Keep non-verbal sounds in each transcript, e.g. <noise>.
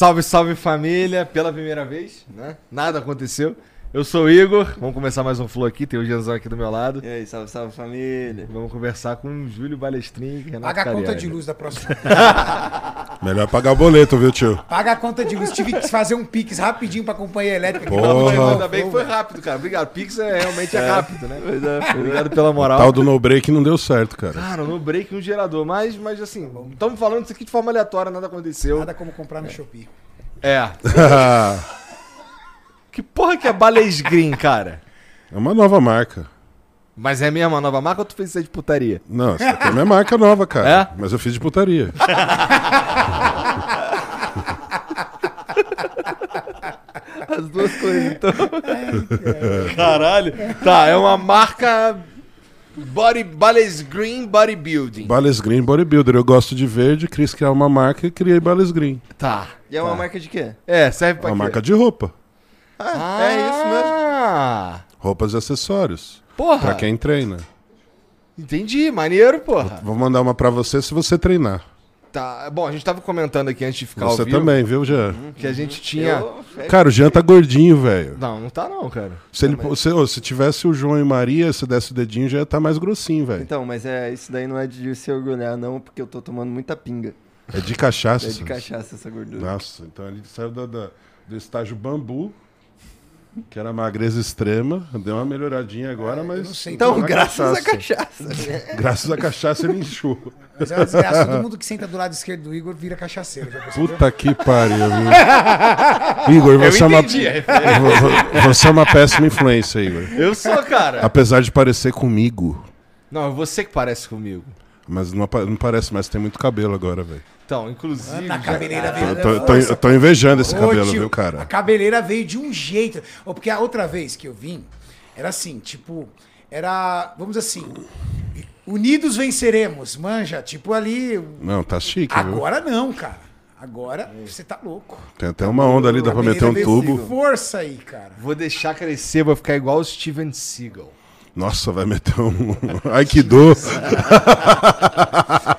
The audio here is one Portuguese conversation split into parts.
Salve, salve família, pela primeira vez, né? Nada aconteceu. Eu sou o Igor, vamos começar mais um flow aqui, tem o Gianzão aqui do meu lado. E aí, salve, salve família. Vamos conversar com o Júlio Balestrin e Renato Paga a conta de luz da próxima. <laughs> Melhor pagar o boleto, viu, tio? Paga a conta de luz. Tive que fazer um Pix rapidinho pra companhia elétrica. Porra. Ainda bem que foi rápido, cara. Obrigado. Pix é, realmente é, é rápido, né? É, Obrigado pela moral. O tal do no break não deu certo, cara. Cara, no break no gerador. Mas, mas assim, estamos falando isso aqui de forma aleatória, nada aconteceu. Nada como comprar no é. Shopee. É. <laughs> que porra que é Bales Green, cara? É uma nova marca. Mas é mesmo uma nova marca ou tu fez isso aí de putaria? Não, essa aqui é minha marca nova, cara. É? Mas eu fiz de putaria. <laughs> As duas coisas, então. Caralho. Tá, é uma marca Body, Bales Green Bodybuilding. Bales Green Bodybuilder. Eu gosto de verde, quis criar uma marca e criei Bales Green. Tá. E é uma tá. marca de quê? É, serve pra uma quê? marca de roupa. Ah, ah, é isso mesmo. Roupas e acessórios. Porra. Pra quem treina. Entendi, maneiro, porra. Vou mandar uma pra você se você treinar. Tá, bom, a gente tava comentando aqui antes de ficar Você também, viu, Jean? Uhum. Que a gente tinha. Eu... Cara, o Jean tá gordinho, velho. Não, não tá não, cara. Se, ele, se, oh, se tivesse o João e Maria, se desse o dedinho, já ia tá mais grossinho, velho. Então, mas é, isso daí não é de se orgulhar, não, porque eu tô tomando muita pinga. É de cachaça. É de cachaça essa gordura. Nossa, então ele saiu do, do, do estágio bambu que era magreza extrema, deu uma melhoradinha agora, é, mas. Então, graças à cachaça. graças à cachaça ele inchou. Mas é desgraça, todo mundo que senta do lado esquerdo do Igor vira cachaceiro. Puta que pariu, viu? <laughs> Igor, você é, uma, você é uma péssima influência, Igor. Eu sou, cara. Apesar de parecer comigo. Não, é você que parece comigo. Mas não, não parece mais, tem muito cabelo agora, velho. Então, inclusive. Na cabeleira veio. Eu tô, tô, tô, invejando esse Ô, cabelo, tio, viu, cara? A cabeleira veio de um jeito. Porque a outra vez que eu vim, era assim, tipo. Era. Vamos assim. Unidos venceremos, manja. Tipo ali. Não, tá chique. Agora viu? não, cara. Agora você tá louco. Tem até uma onda ali, dá pra meter um tubo. Força aí, cara. Vou deixar crescer, vou ficar igual o Steven Seagal. Nossa, vai meter um <laughs> Aikido.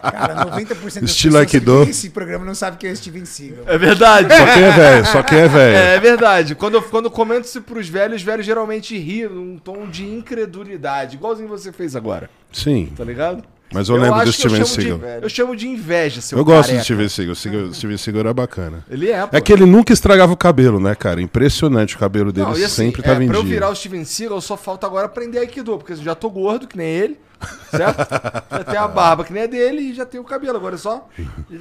Cara, 90% das Estilo Aikido. esse programa não sabe quem é Steven Seagal. É verdade. Só quem é velho, só quem é <laughs> velho. É, é, verdade. Quando eu, quando eu comento isso pros velhos, os velhos geralmente riem num tom de incredulidade, igualzinho você fez agora. Sim. Tá ligado? Mas eu, eu lembro do Steven Seagal. eu chamo de inveja, seu Eu gosto do Steven Seagal. O Steven Seagal era bacana. Ele é, pô. É que ele nunca estragava o cabelo, né, cara? Impressionante o cabelo dele. Não, assim, sempre tava é, em pra dia. eu virar o Steven Seagal, só falta agora aprender Aikido, porque eu já tô gordo, que nem ele. Certo? <laughs> já tem a barba que nem é dele e já tem o cabelo. Agora é só.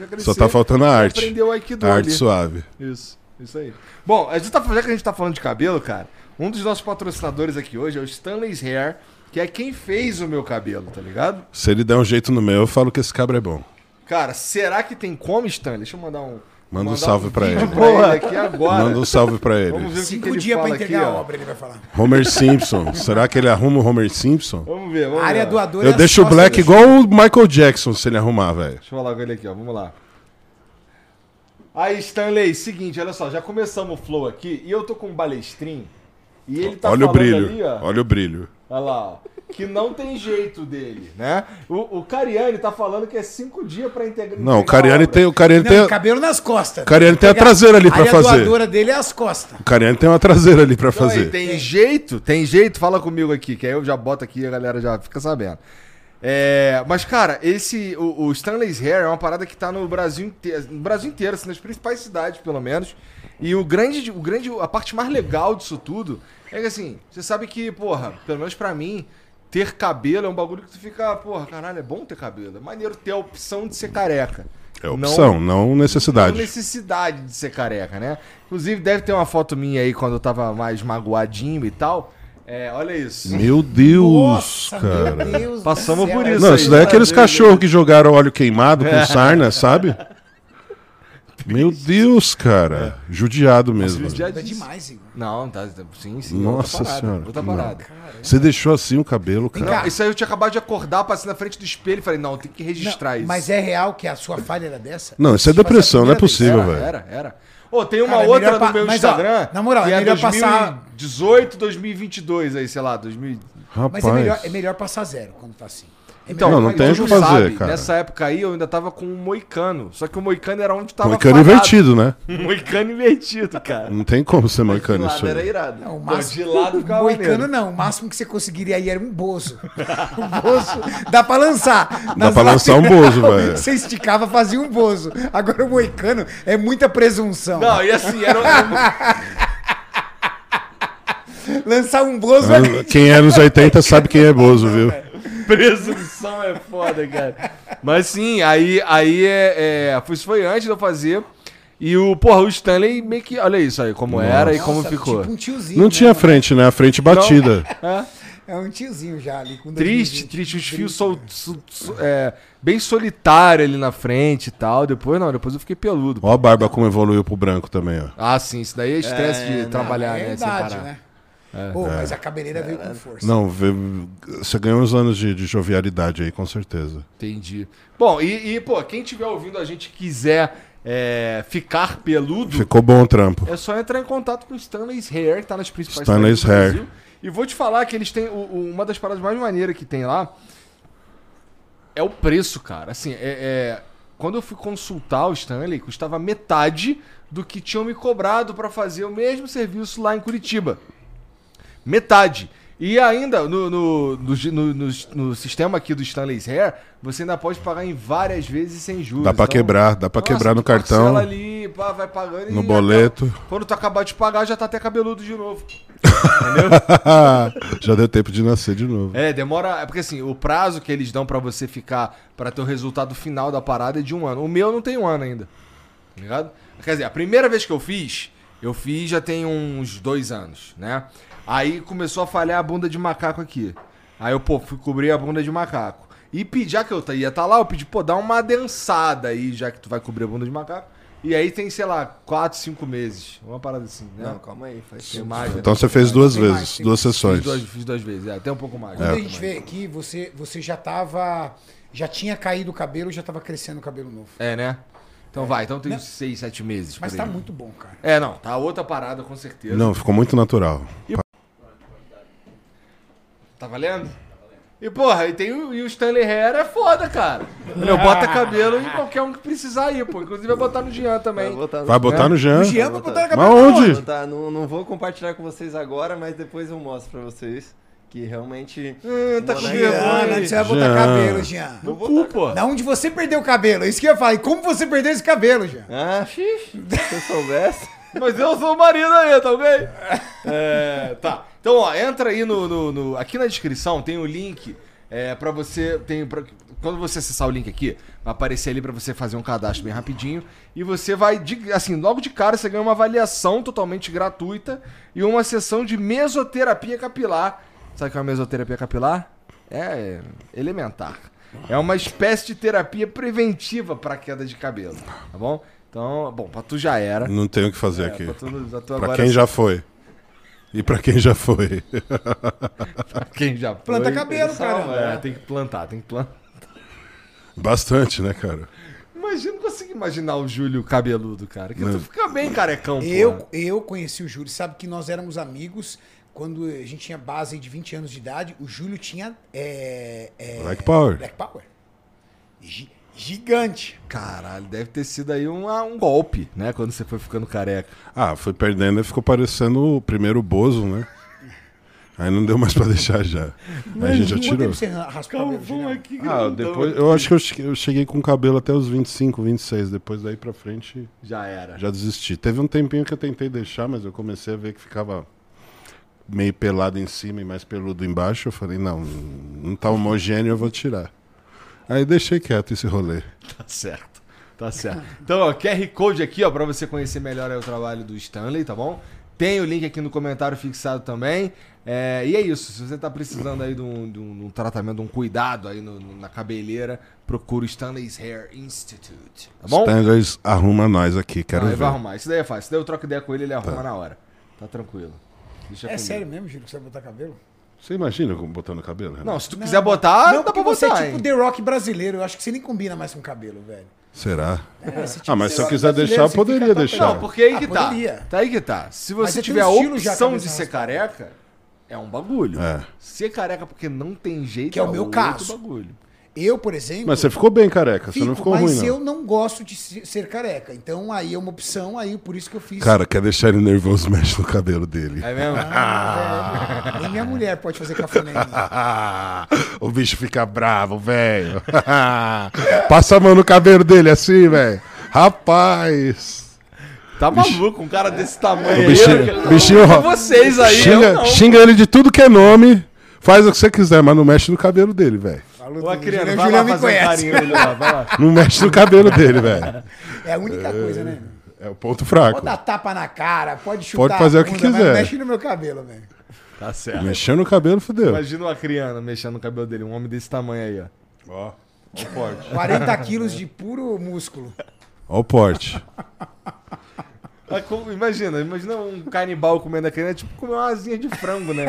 Crescer, só tá faltando a arte. Aprender o Aikido a arte ali. suave. Isso, isso aí. Bom, a gente tá, já que a gente tá falando de cabelo, cara, um dos nossos patrocinadores aqui hoje é o Stanley's Hair que é quem fez o meu cabelo, tá ligado? Se ele der um jeito no meu, eu falo que esse cabra é bom. Cara, será que tem como, Stan? Deixa eu mandar um, Manda um salve pra ele. pra ele aqui agora. Manda um salve pra ele. Vamos ver o que, que Cinco dias pra fala aqui, entregar a obra, ele vai falar. Homer Simpson. Será que ele arruma o Homer Simpson? Vamos ver, vamos A área doadora Eu é deixo o Black igual o Michael Jackson se ele arrumar, velho. Deixa eu falar com ele aqui, ó. Vamos lá. Aí, Stanley, seguinte, olha só, já começamos o flow aqui e eu tô com um balestrinho e ele tá Olha o falando brilho. ali, ó. Olha o brilho. Olha lá, ó. Que não tem jeito dele, né? O, o Cariani tá falando que é cinco dias pra integrar. Não, o Cariani tem, o Cariani Não, tem, cabelo nas costas. O Cariani tem a traseira ali pra fazer. doadora dele é as costas. o Cariani tem uma traseira ali pra Então, aí, fazer. tem jeito? Tem jeito? Fala comigo aqui, que aí eu já boto aqui e a galera já fica sabendo. É, mas, cara, esse. O, o Stanley's Hair é uma parada que tá no Brasil inteiro. No Brasil inteiro, assim, nas principais cidades, pelo menos. E o grande, o grande. A parte mais legal disso tudo é que assim, você sabe que, porra, pelo menos pra mim, ter cabelo é um bagulho que tu fica, porra, caralho, é bom ter cabelo. É maneiro ter a opção de ser careca. É opção, não, Não necessidade. necessidade de ser careca, né? Inclusive, deve ter uma foto minha aí quando eu tava mais magoadinho e tal. É, olha isso. Meu Deus, Nossa, cara. meu Deus Passamos por isso Não, isso daí é aqueles cachorros que jogaram óleo queimado com sarna, sabe? Meu Deus, cara. Judiado mesmo. É demais, Igor. Não, tá, sim, sim. Nossa parada, senhora. Outra Não. parada. Você deixou assim o cabelo, cara. cá. Isso aí eu tinha acabado de acordar, passei na frente do espelho e falei, não, tem que registrar isso. Mas é real que a sua falha era dessa? Não, isso é depressão, não é possível, era, velho. era, era. Ô, tem uma Cara, é outra no pa- meu mas, ó, Instagram. na moral, que é melhor passar- 2018, 2022, aí, sei lá, 2000. Mas é melhor, Rapaz. é melhor passar zero quando tá assim. É Então, Não, não tem o que fazer, cara. Nessa época aí eu ainda tava com um moicano. Só que o moicano era onde tava Moicano parado. invertido, né? <laughs> Moicano invertido, cara. Não tem como ser moicano isso era irado. Não, o Pô, máximo, de lado ficava Moicano maneiro. não, o máximo que você conseguiria aí era um bozo. <laughs> um bozo, dá pra lançar. Dá pra lançar um bozo, velho. <laughs> Você esticava, fazia um bozo. Agora o moicano é muita presunção. Não, e assim, era, era Lançar um bozo é... Quem é nos 80 sabe quem é Bozo, viu? Presunção é foda, cara. Mas sim, aí, aí é, é, isso foi antes de eu fazer. E o, porra, o Stanley meio que, olha isso aí, como era e como Nossa, ficou. Tipo um tiozinho. Não né, tinha mano? frente, né? A frente batida. É um tiozinho já ali. Com Triste, 2020. triste, os fios sol, so- so- é, bem solitário ali na frente e tal. Depois não, depois eu fiquei peludo. Ó a barba como evoluiu pro branco também, ó. Ah, sim, isso daí é estresse É, de não, trabalhar, é né? Sem verdade, parar. Né? Pô, mas a cabeleira veio com força. Não, você ganhou uns anos de, de jovialidade aí, com certeza. Entendi. Bom, e, e, pô, quem estiver ouvindo a gente e quiser é, ficar peludo, Ficou bom o trampo. é só entrar em contato com o Stanley's Hair, que tá nas principais Stanley's Hair. Brasil. E vou te falar que eles têm. o- o- uma das paradas mais maneiras que tem lá é o preço, cara. Assim, é, é- quando eu fui consultar o Stanley, custava metade do que tinham me cobrado pra fazer o mesmo serviço lá em Curitiba. Metade. E ainda, no, no, no, no- sistema aqui do Stanley's Hair, você ainda pode pagar em várias vezes sem juros. Dá pra Então, quebrar, dá pra quebrar no cartão. ali, pá, vai pagando No boleto. acaba- quando tu acabar de pagar, já tá até cabeludo de novo. <laughs> Já deu tempo de nascer de novo. É, demora. É porque assim, o prazo que eles dão pra você ficar pra ter o resultado final da parada é de um ano. O meu não tem um ano ainda. Tá ligado? Quer dizer, a primeira vez que eu fiz, eu fiz já tem uns dois anos, né? Aí começou a falhar a bunda de macaco aqui. Aí eu, pô, fui cobrir a bunda de macaco. E pedi, já que eu ia estar lá, eu pedi, pô, dá uma adensada aí, já que tu vai cobrir a bunda de macaco. E aí tem, sei lá, quatro, cinco meses. Uma parada assim, né? Não, calma aí, faz Tem tempo. mais, né? Então você fez duas Tem mais, vezes, tem duas mais. sessões. Fiz duas, fiz duas vezes, é, até um pouco mais. Quando um a gente mais. vê aqui, você, você já tava. Já tinha caído o cabelo, já tava crescendo o cabelo novo. É, né? Então vai, então tem uns seis, sete meses. Mas tá aí. muito bom, cara. É, não, tá outra parada com certeza. Não, ficou muito natural. Tá valendo? E porra, e, tem o, e o Stanley Hair é foda, cara. Meu, <laughs> bota cabelo em qualquer um que precisar aí, pô. Inclusive vai botar no Jean também. Vai botar no- Vai botar no Jean? O Jean vai botar na Mas cabelo. onde? Botar- não, não vou compartilhar com vocês agora, mas depois eu mostro pra vocês que realmente. Hum, tá com vergonha. Onde você vai botar Jean. cabelo, Jean? No cu, pô. Da onde você perdeu o cabelo? Isso que eu ia falar. E como você perdeu esse cabelo, Jean? Ah, xixi, se eu soubesse. <laughs> Mas eu sou o marido aí, tá ok? É, tá. Então, ó, entra aí no, no- no- Aqui na descrição tem o link é, para você. Tem pra- quando você acessar o link aqui, vai aparecer ali pra você fazer um cadastro bem rapidinho. E você vai. de- assim, logo de cara você ganha uma avaliação totalmente gratuita e uma sessão de mesoterapia capilar. Sabe o que é uma mesoterapia capilar? É elementar. É uma espécie de terapia preventiva para queda de cabelo, tá bom? Então, bom, pra tu já era. Não tem o que fazer É, aqui. pra, tu, pra tu Pra agora quem já foi. E pra quem já foi. pra quem já foi. Planta cabelo, cara. É, tem que plantar, tem que plantar. Bastante, né, cara? Imagina, não consigo imaginar o Júlio cabeludo, cara. Que tu fica bem carecão, Eu, porra. eu conheci o Júlio, sabe que nós éramos amigos quando a gente tinha base de 20 anos de idade. O Júlio tinha. É, é, Black Power. Black Power. Gi- gigante. Caralho, deve ter sido aí um, um golpe, né? Quando você foi ficando careca. Ah, foi perdendo e ficou parecendo o primeiro Bozo, né? Aí não deu mais pra deixar já. Aí a gente já tirou. você raspou o cabelo, Julião? aqui, Ah, depois, eu acho que eu cheguei com o cabelo até os 25, 26. Depois daí pra frente Já era. já desisti. Teve um tempinho que eu tentei deixar, mas eu comecei a ver que ficava meio pelado em cima e mais peludo embaixo. Eu falei, não, não tá homogêneo, eu vou tirar. Aí deixei quieto esse rolê. <laughs> Tá certo. Tá certo. Então, ó, QR Code aqui, ó, pra você conhecer melhor o trabalho do Stanley, tá bom? Tem o link aqui no comentário fixado também. É, e é isso. Se você tá precisando aí de um, de um- de um tratamento, de um cuidado aí no- no- na cabeleira, procura o Stanley's Hair Institute. Tá bom? Stanley arruma nós aqui, quero Ah, ele ver. vai arrumar. Isso daí é fácil. Isso daí eu troco ideia com ele, ele arruma na hora. Tá tranquilo. Deixa É comigo. sério mesmo, que você vai botar cabelo? Você imagina como botando cabelo? Renato? Não, se tu quiser botar, não, dá pra você botar. é tipo hein? The Rock brasileiro. Eu acho que você nem combina mais com cabelo, velho. Será? É, tipo Ah, mas se eu quiser deixar, eu poderia deixar. Não, porque aí Ah, que tá. poderia. Tá aí que tá. Se você tiver a opção de ser careca, é um bagulho. É. Ser careca porque não tem jeito Que é o meu outro caso. bagulho. Eu, por exemplo. Mas você ficou bem careca, você fico, não ficou mas ruim, não. eu não gosto de se- ser careca. Então aí é uma opção, aí por isso que eu fiz. Cara, quer deixar ele nervoso, <laughs> mexe no cabelo dele. É mesmo? Ah, nem minha mulher pode fazer cafuné mim. <laughs> o bicho fica bravo, velho. <laughs> Passa a mão no cabelo dele assim, velho. Rapaz. Tá maluco, um cara desse tamanho O bichinho- aí. eu- bichinho, vocês aí, Xinga, não. xinga ele de tudo que é nome. Faz o que você quiser, mas não mexe no cabelo dele, velho. Falou Ô. Acriano, Julião- vai Julião lá me um conhece. carinho nele lá, vai lá. Não mexe no cabelo dele, velho. É a única coisa, né? É o ponto fraco. Pode dar tapa na cara, pode chutar. Pode fazer a o que quiser. Mexe no meu cabelo, velho. Tá certo. Mexendo no cabelo, fodeu. Imagina o Acriano mexendo no cabelo dele, um homem desse tamanho aí, ó. Ó, ó o porte. 40 quilos de puro músculo. Ó o porte. <laughs> Imagina, imagina um canibal comendo a criança, tipo comer uma asinha de frango, né?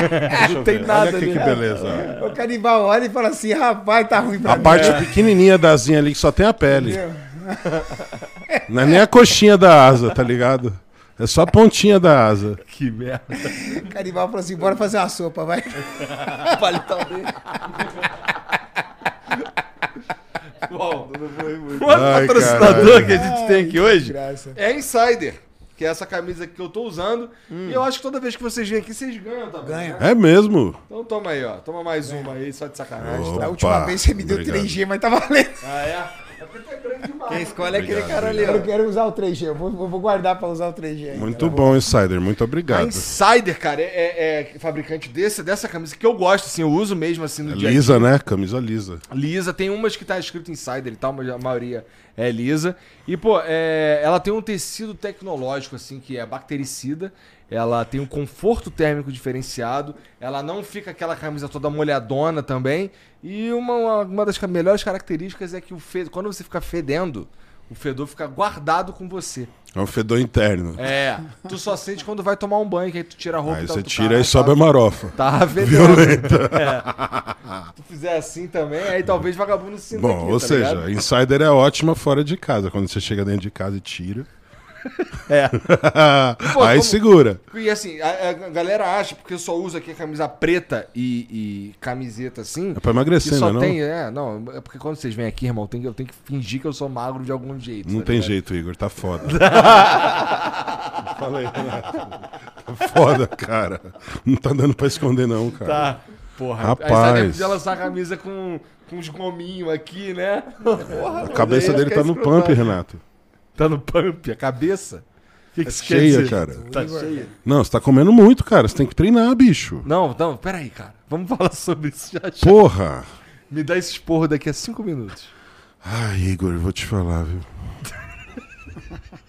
<laughs> não tem nada Olha aqui ali. que beleza. O canibal olha e fala assim: rapaz, tá ruim pra A mim. parte pequenininha da asinha ali que só tem a pele. Não é nem a coxinha da asa, tá ligado? É só a pontinha da asa. Que merda. O canibal falou assim: bora fazer uma sopa, vai. <laughs> O palitão dele. Bom, o Ai, patrocinador caralho. que a gente tem aqui hoje é a Insider. Que é essa camisa que eu tô usando. E eu acho que toda vez que vocês vêm aqui, vocês ganham também. Ganha. né? É mesmo? Então toma aí, ó. Toma mais uma aí, só de sacanagem. Ô. Tá? Da última Opa, vez você me deu obrigado. 3G, mas tá valendo. Ah, é? É porque é demais. Quem escolhe é aquele cara ali, Eu quero usar o 3G, eu vou, vou guardar pra usar o 3G. ainda. Muito bom, Insider. Muito A obrigado. Insider, cara, é, é- é fabricante desse, dessa camisa que eu gosto, assim, eu uso mesmo assim no dia a dia. Lisa, né? Camisa lisa. Lisa, tem umas que tá escrito Insider e tal, mas a maioria é lisa. E, pô, é, ela tem um tecido tecnológico, assim, que é bactericida. Ela tem um conforto térmico diferenciado. Ela não fica aquela camisa toda molhadona também. E uma, uma, das melhores características é que o fe- quando você fica fedendo, o fedor fica guardado com você. É um fedor interno. É, tu só sente quando vai tomar um banho, que aí tu tira a roupa Aí você tira "Caralho, e sobe a tá- marofa. <laughs> Tá fedendo. É. Se tu fizer assim também, aí talvez vagabundo se sinta Bom, aqui, ou tá seja, ligado? Insider é ótima fora de casa. Quando você chega dentro de casa e tira. É. <laughs> Aí como- segura. E assim, a, a galera acha, porque eu só uso aqui a camisa preta e, e camiseta assim. É pra emagrecer, só né? Não, tem, é, não, é porque quando vocês vêm aqui, irmão, tem eu tenho que fingir que eu sou magro de algum jeito. não tá tem ligado? jeito, Igor. Tá foda. <laughs> Falei, Renato. Tá foda, cara. Não tá dando pra esconder, não, cara. Tá. Porra, Rapaz. Aí lançar a camisa com, com uns gominhos aqui, né? Porra, A cabeça dele tá no escrotão. pump, Renato. Tá no pump, a cabeça? O que, que É isso quer cheia, dizer? cara. Tá cheia. Não, você tá comendo muito, cara. Você tem que treinar, bicho. Não, não, peraí, cara. Vamos falar sobre isso já já. Porra. Me dá esse esporro daqui a cinco minutos. Ai, Igor, eu vou te falar, viu?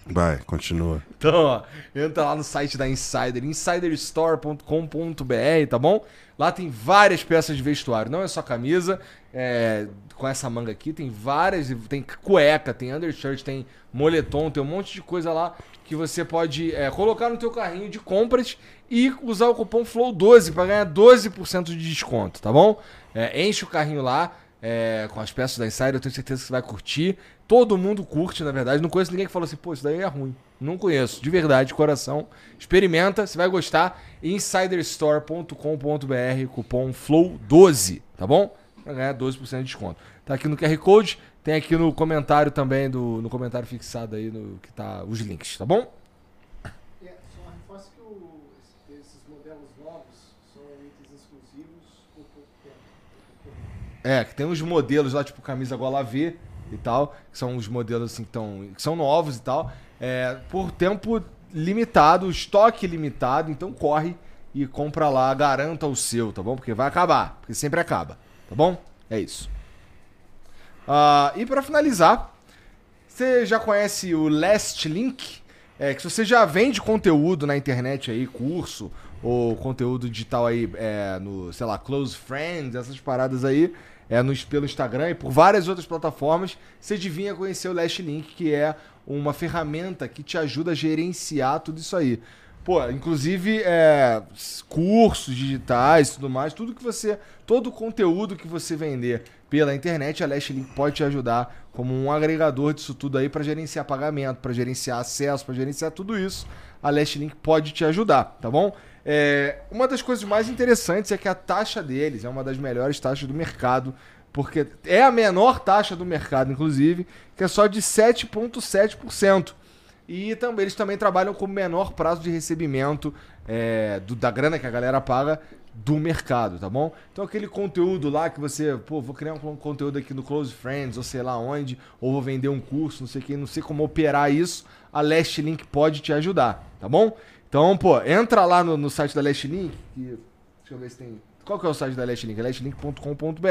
Vai, continua. Então, ó, entra lá no site da Insider, insiderstore.com.br, tá bom? Lá tem várias peças de vestuário, não é só camisa, é, com essa manga aqui, tem várias, tem cueca, tem undershirt, tem moletom, tem um monte de coisa lá que você pode é, colocar no teu carrinho de compras e usar o cupom FLOW12 para ganhar 12% de desconto, tá bom? É, enche o carrinho lá, é, com as peças da Insider, eu tenho certeza que você vai curtir. Todo mundo curte, na verdade. Não conheço ninguém que falou assim, pô, isso daí é ruim. Não conheço, de verdade, de coração. Experimenta, você vai gostar. Insiderstore.com.br, cupom FLOW12, tá bom? Pra ganhar 12% de desconto. Tá aqui no QR Code, tem aqui no comentário também, do, no comentário fixado aí, no, que tá os links, tá bom? É, só reforço que o- esse- esses modelos novos são itens exclusivos por pouco tempo. por pouco tempo. É, que tem uns modelos lá, tipo camisa gola V e tal, que são os modelos assim que, tão, que são novos e tal, é, por tempo limitado, estoque limitado, então corre e compra lá, garanta o seu, tá bom? Porque vai acabar, porque sempre acaba, tá bom? É isso. Ah, e pra finalizar, você já conhece o Last Link? É que se você já vende conteúdo na internet aí, curso ou conteúdo digital aí é, no, sei lá, Close Friends, essas paradas aí, é no, pelo Instagram e por várias outras plataformas, você devia conhecer o Last Link, que é uma ferramenta que te ajuda a gerenciar tudo isso aí. Pô, inclusive é, cursos digitais e tudo mais, tudo que você. Todo o conteúdo que você vender pela internet, a Last Link pode te ajudar como um agregador disso tudo aí para gerenciar pagamento, para gerenciar acesso, para gerenciar tudo isso. A Last Link pode te ajudar, tá bom? É, uma das coisas mais interessantes é que a taxa deles é uma das melhores taxas do mercado, porque é a menor taxa do mercado, inclusive, que é só de 7,7%. E também, eles também trabalham com menor prazo de recebimento é, do- da grana que a galera paga do mercado, tá bom? Então aquele conteúdo lá que você, pô, vou criar um con- conteúdo aqui no Close Friends, ou sei lá onde, ou vou vender um curso, não sei o que, não sei como operar isso, a Last Link pode te ajudar, tá bom? Então, pô, entra lá no, no site da Last Link, que, deixa eu ver se tem... Qual que é o site da Last Link? É lastlink.com.br.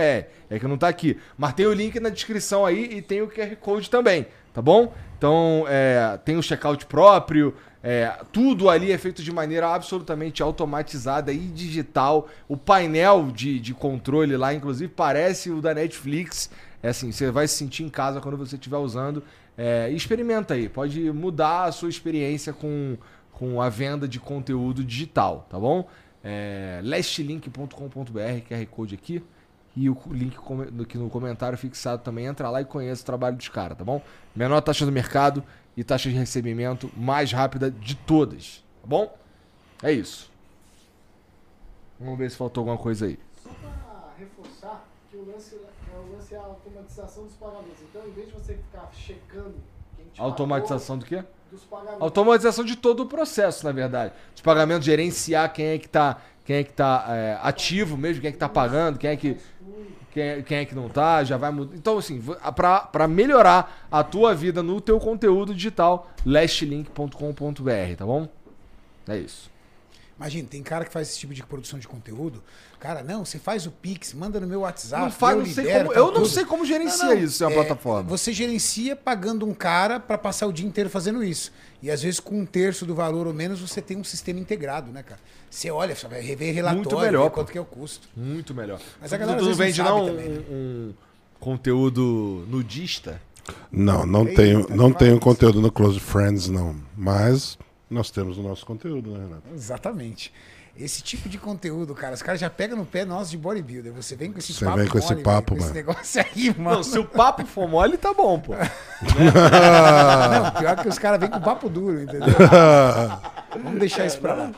É que não tá aqui. Mas tem o link na descrição aí e tem o QR Code também, tá bom? Então, é, tem o checkout próprio, é, tudo ali é feito de maneira absolutamente automatizada e digital. O painel de, de controle lá, inclusive, parece o da Netflix. É assim, você vai se sentir em casa quando você estiver usando. É, experimenta aí, pode mudar a sua experiência com, com a venda de conteúdo digital, tá bom? É, lastlink.com.br, QR Code aqui. E o link aqui no comentário fixado também. Entra lá e conheça o trabalho dos caras, tá bom? Menor taxa do mercado e taxa de recebimento mais rápida de todas, tá bom? É isso. Vamos ver se faltou alguma coisa aí. Só para reforçar que o lance, é, o lance é a automatização dos pagamentos. Então, em vez de você ficar checando quem te Automatização do quê? Pagou, dos pagamentos. Automatização de todo o processo, na verdade. Os pagamentos, gerenciar quem é que tá, quem é que tá é, ativo mesmo, quem é que tá pagando, quem é que, quem é, quem é que não tá, já vai mudar. Então, assim, pra melhorar a tua vida no teu conteúdo digital, lastlink.com.br, tá bom? É isso. Imagina, tem cara que faz esse tipo de produção de conteúdo. Cara, não, você faz o Pix, manda no meu WhatsApp. não faz, eu não sei libero, como, tal, eu não sei como gerencia Não, não, isso em uma é, plataforma. Você gerencia pagando um cara para passar o dia inteiro fazendo isso. E às vezes com um terço do valor ou menos você tem um sistema integrado, né, cara? Você olha, você vai rever relatório, Muito melhor, quanto que é o custo. Muito melhor. Mas a galera tu não vende não um, também, né? um conteúdo nudista? Não, não Eita, tenho, não tenho conteúdo no Close Friends, não. Mas nós temos o nosso conteúdo, né, Renato? Exatamente. Esse tipo de conteúdo, cara, os caras já pegam no pé nós de bodybuilder. Você vem com esse Você papo vem com esse mole, papo, velho, com mano. Esse negócio aí, mano. Não, se o papo for mole, tá bom, pô. <laughs> <laughs> Não, pior que os caras vêm com papo duro, entendeu? <laughs> Vamos deixar isso pra lá.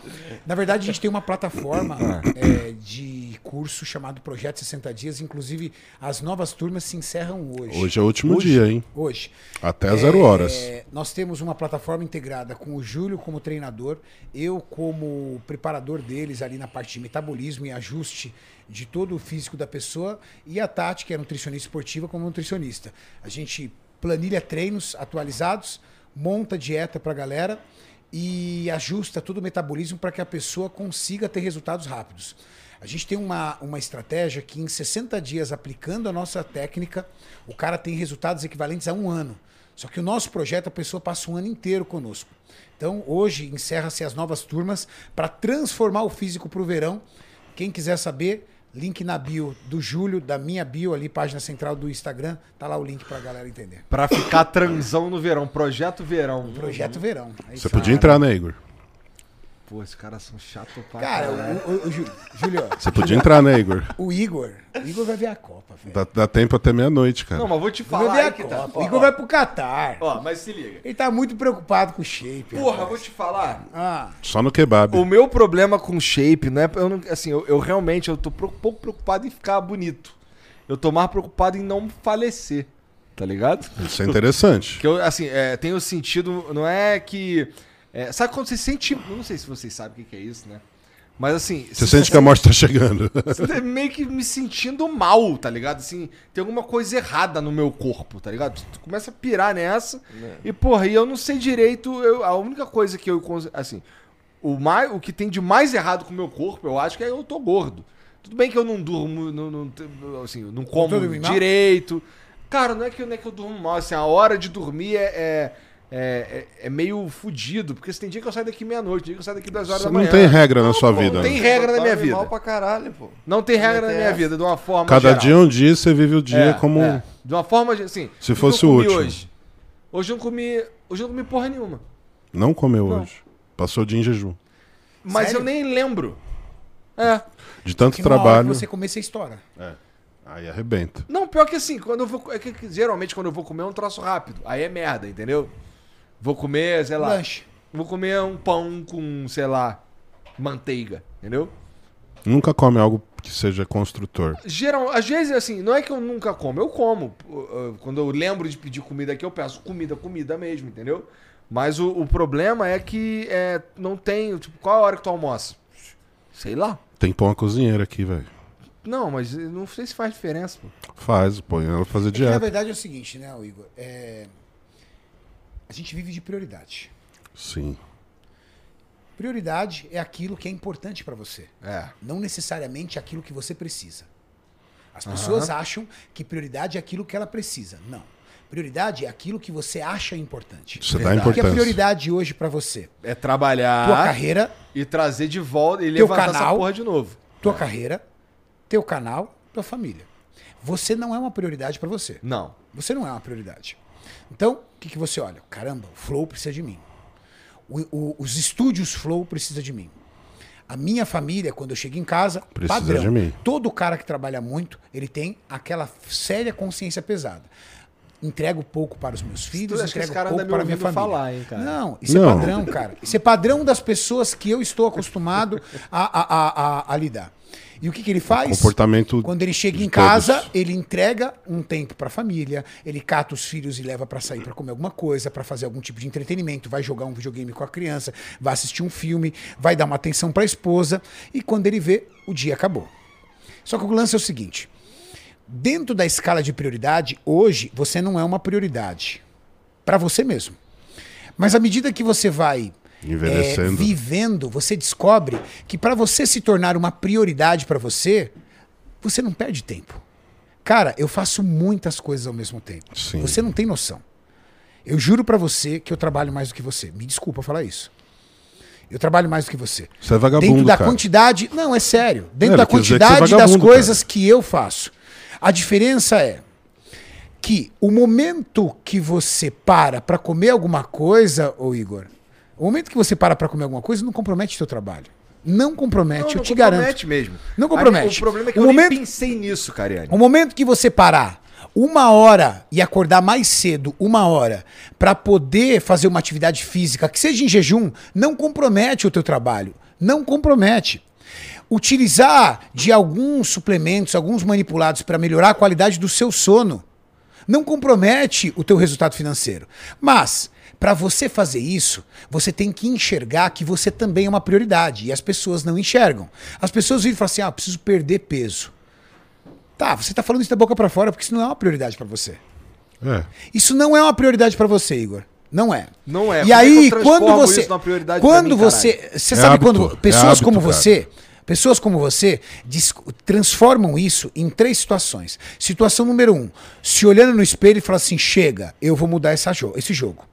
Na verdade, a gente tem uma plataforma <clears throat> é, de curso chamado Projeto 60 Dias. Inclusive, as novas turmas se encerram hoje. Hoje é o último Hoje. dia, hein? Hoje. Até zero horas. É, nós temos uma plataforma integrada com o Júlio como treinador, eu como preparador deles ali na parte de metabolismo e ajuste de todo o físico da pessoa, e a Tati, que é nutricionista esportiva, como nutricionista. A gente planilha treinos atualizados, monta dieta para a galera e ajusta todo o metabolismo para que a pessoa consiga ter resultados rápidos. A gente tem uma, uma estratégia que em 60 dias, aplicando a nossa técnica, o cara tem resultados equivalentes a um ano. Só que o nosso projeto, a pessoa passa um ano inteiro conosco. Então, hoje, encerra-se as novas turmas para transformar o físico para o verão. Quem quiser saber, link na bio do Júlio, da minha bio ali, página central do Instagram. Tá lá o link pra galera entender. Pra ficar transão no verão. Projeto verão. Projeto Verão. É Você podia entrar, né, Igor? Pô, esses caras são chatos pra Cara, caralho. o, o, o Jú- Júlio, <laughs> Você podia entrar, né, Igor? o Igor, o Igor vai ver a Copa, velho. Dá, dá tempo até meia-noite, cara. Não, mas vou te O Igor vai falar ver aí a que Copa. tá. O Igor vai pro Catar. Ó, mas se liga. Ele tá muito preocupado com o shape. Porra, rapaz. vou te falar. Ah, Só no kebab. O meu problema com shape, não é. Eu não, assim, eu, eu realmente eu tô pouco preocupado em ficar bonito. Eu tô mais preocupado em não falecer. Tá ligado? Isso é interessante. <laughs> Que eu, assim, é, tenho sentido. Não é que. É, sabe quando você sente. eu Não sei se vocês sabem o que, é isso, né? Mas assim. Você sente que a morte tá chegando. Você tá meio que me sentindo mal, tá ligado? Assim, tem alguma coisa errada no meu corpo, tá ligado? Tu começa a pirar nessa. E, porra, e eu não sei direito. eu- a única coisa que eu. Assim, o, mais, o que tem de mais errado com o meu corpo, eu acho que é eu tô gordo. Tudo bem que eu não durmo, não, não, assim, eu não como mal? direito. Cara, não é, que, não é que eu durmo mal, assim, a hora de dormir é, é, é, é meio fudido, porque tem dia que eu saio daqui meia-noite, tem dia que eu saio daqui duas horas Você da não manhã. tem regra na sua pô, vida. não tem né? regra na minha Dorme mal vida. pra caralho, pô. Não tem regra na Não tem minha essa. vida, de uma forma Cada geral. dia é um dia, você vive o dia É, como. é. De uma forma, assim... Se fosse o último. Hoje? hoje eu não comi... Hoje eu não comi porra nenhuma. Não comeu Não. hoje. Passou o dia em jejum. Mas Sério? eu nem lembro. É. De tanto trabalho. você comer, você estoura. Aí arrebenta. Não, pior que assim, quando eu vou... É que geralmente quando eu vou comer é um troço rápido. Aí é merda, entendeu? Vou comer, sei lá... Lanche. Vou comer um pão com, sei lá, manteiga, entendeu? Nunca come algo que seja construtor. Geral, às vezes, assim, não é que eu nunca como, eu como. Quando eu lembro de pedir comida aqui, eu peço comida, comida mesmo, entendeu? Mas o, o problema é que é, não tem. Tipo, qual a hora que tu almoça? Sei lá. Tem pão a cozinheira aqui, velho. Não, mas não sei se faz diferença, pô. Faz, põe ela fazer É que, na dieta. verdade é o seguinte, né, Igor? É... A gente vive de prioridade. Sim. Prioridade é aquilo que é importante pra você, É. não necessariamente aquilo que você precisa. As pessoas acham que prioridade é aquilo que ela precisa. Não. Prioridade é aquilo que você acha importante. Você dá Verdade. O que é importância. prioridade hoje pra você? É trabalhar Tua carreira, e trazer de volta e Teu levantar essa canal. porra de novo. tua carreira, teu canal, tua família. Você não é uma prioridade pra você. Não. Você não é uma prioridade. Então, o que, que você olha? Caramba, o Flow precisa de mim. O- o- os estúdios Flow precisa de mim. A minha família, quando eu chego em casa, Precisa padrão. de mim. Todo cara que trabalha muito, ele tem aquela séria consciência pesada. Entrego pouco para os meus filhos, entrego cara pouco para a minha família. falar, hein, cara? Não, isso Não. é padrão, cara. Isso é padrão das pessoas que eu estou acostumado a, a, a, a- a lidar. E o que, que ele faz? Comportamento Quando ele chega em casa, todos. ele entrega um tempo pra família, ele cata os filhos e leva pra sair pra comer alguma coisa, pra fazer algum tipo de entretenimento, vai jogar um videogame com a criança, vai assistir um filme, vai dar uma atenção pra esposa e quando ele vê, o dia acabou. Só que o lance é o seguinte: dentro da escala de prioridade, hoje você não é uma prioridade Pra você mesmo. Mas à medida que você vai é, vivendo, você descobre que para você se tornar uma prioridade para você, você não perde tempo. Cara, eu faço muitas coisas ao mesmo tempo. Sim. Você não tem noção. Eu juro pra você que eu trabalho mais do que você. Me desculpa falar isso. Eu trabalho mais do que você. Você é vagabundo, Dentro da cara. quantidade. Não, é sério. Dentro Não, da é quantidade das coisas que eu faço. A diferença é que o momento que você para pra comer alguma coisa, ô Igor, o momento que você para pra comer alguma coisa não compromete seu trabalho. Não compromete, Não, eu não te garanto. compromete mesmo. Não compromete. O problema é que O eu momento- nem pensei nisso, Cariani. O momento que você parar uma hora e acordar mais cedo, uma hora, pra poder fazer uma atividade física, que seja em jejum, não compromete o teu trabalho. Não compromete. Utilizar de alguns suplementos, alguns manipulados para melhorar a qualidade do seu sono, não compromete o teu resultado financeiro. Mas para você fazer isso, você tem que enxergar que você também é uma prioridade e as pessoas não enxergam. As pessoas viram e falam assim: "Ah, preciso perder peso". Tá, você tá falando isso da boca para fora porque isso não é uma prioridade para você. É. Isso não é uma prioridade para você, Igor. Não é. Não é. E Como é que aí, quando você quando mim, você, você É sabe hábito, quando é pessoas hábito, como cara. você, Pessoas como você transformam isso em três situações. Situação número um, se olhando no espelho e fala assim: chega, eu vou mudar essa jo- esse jogo.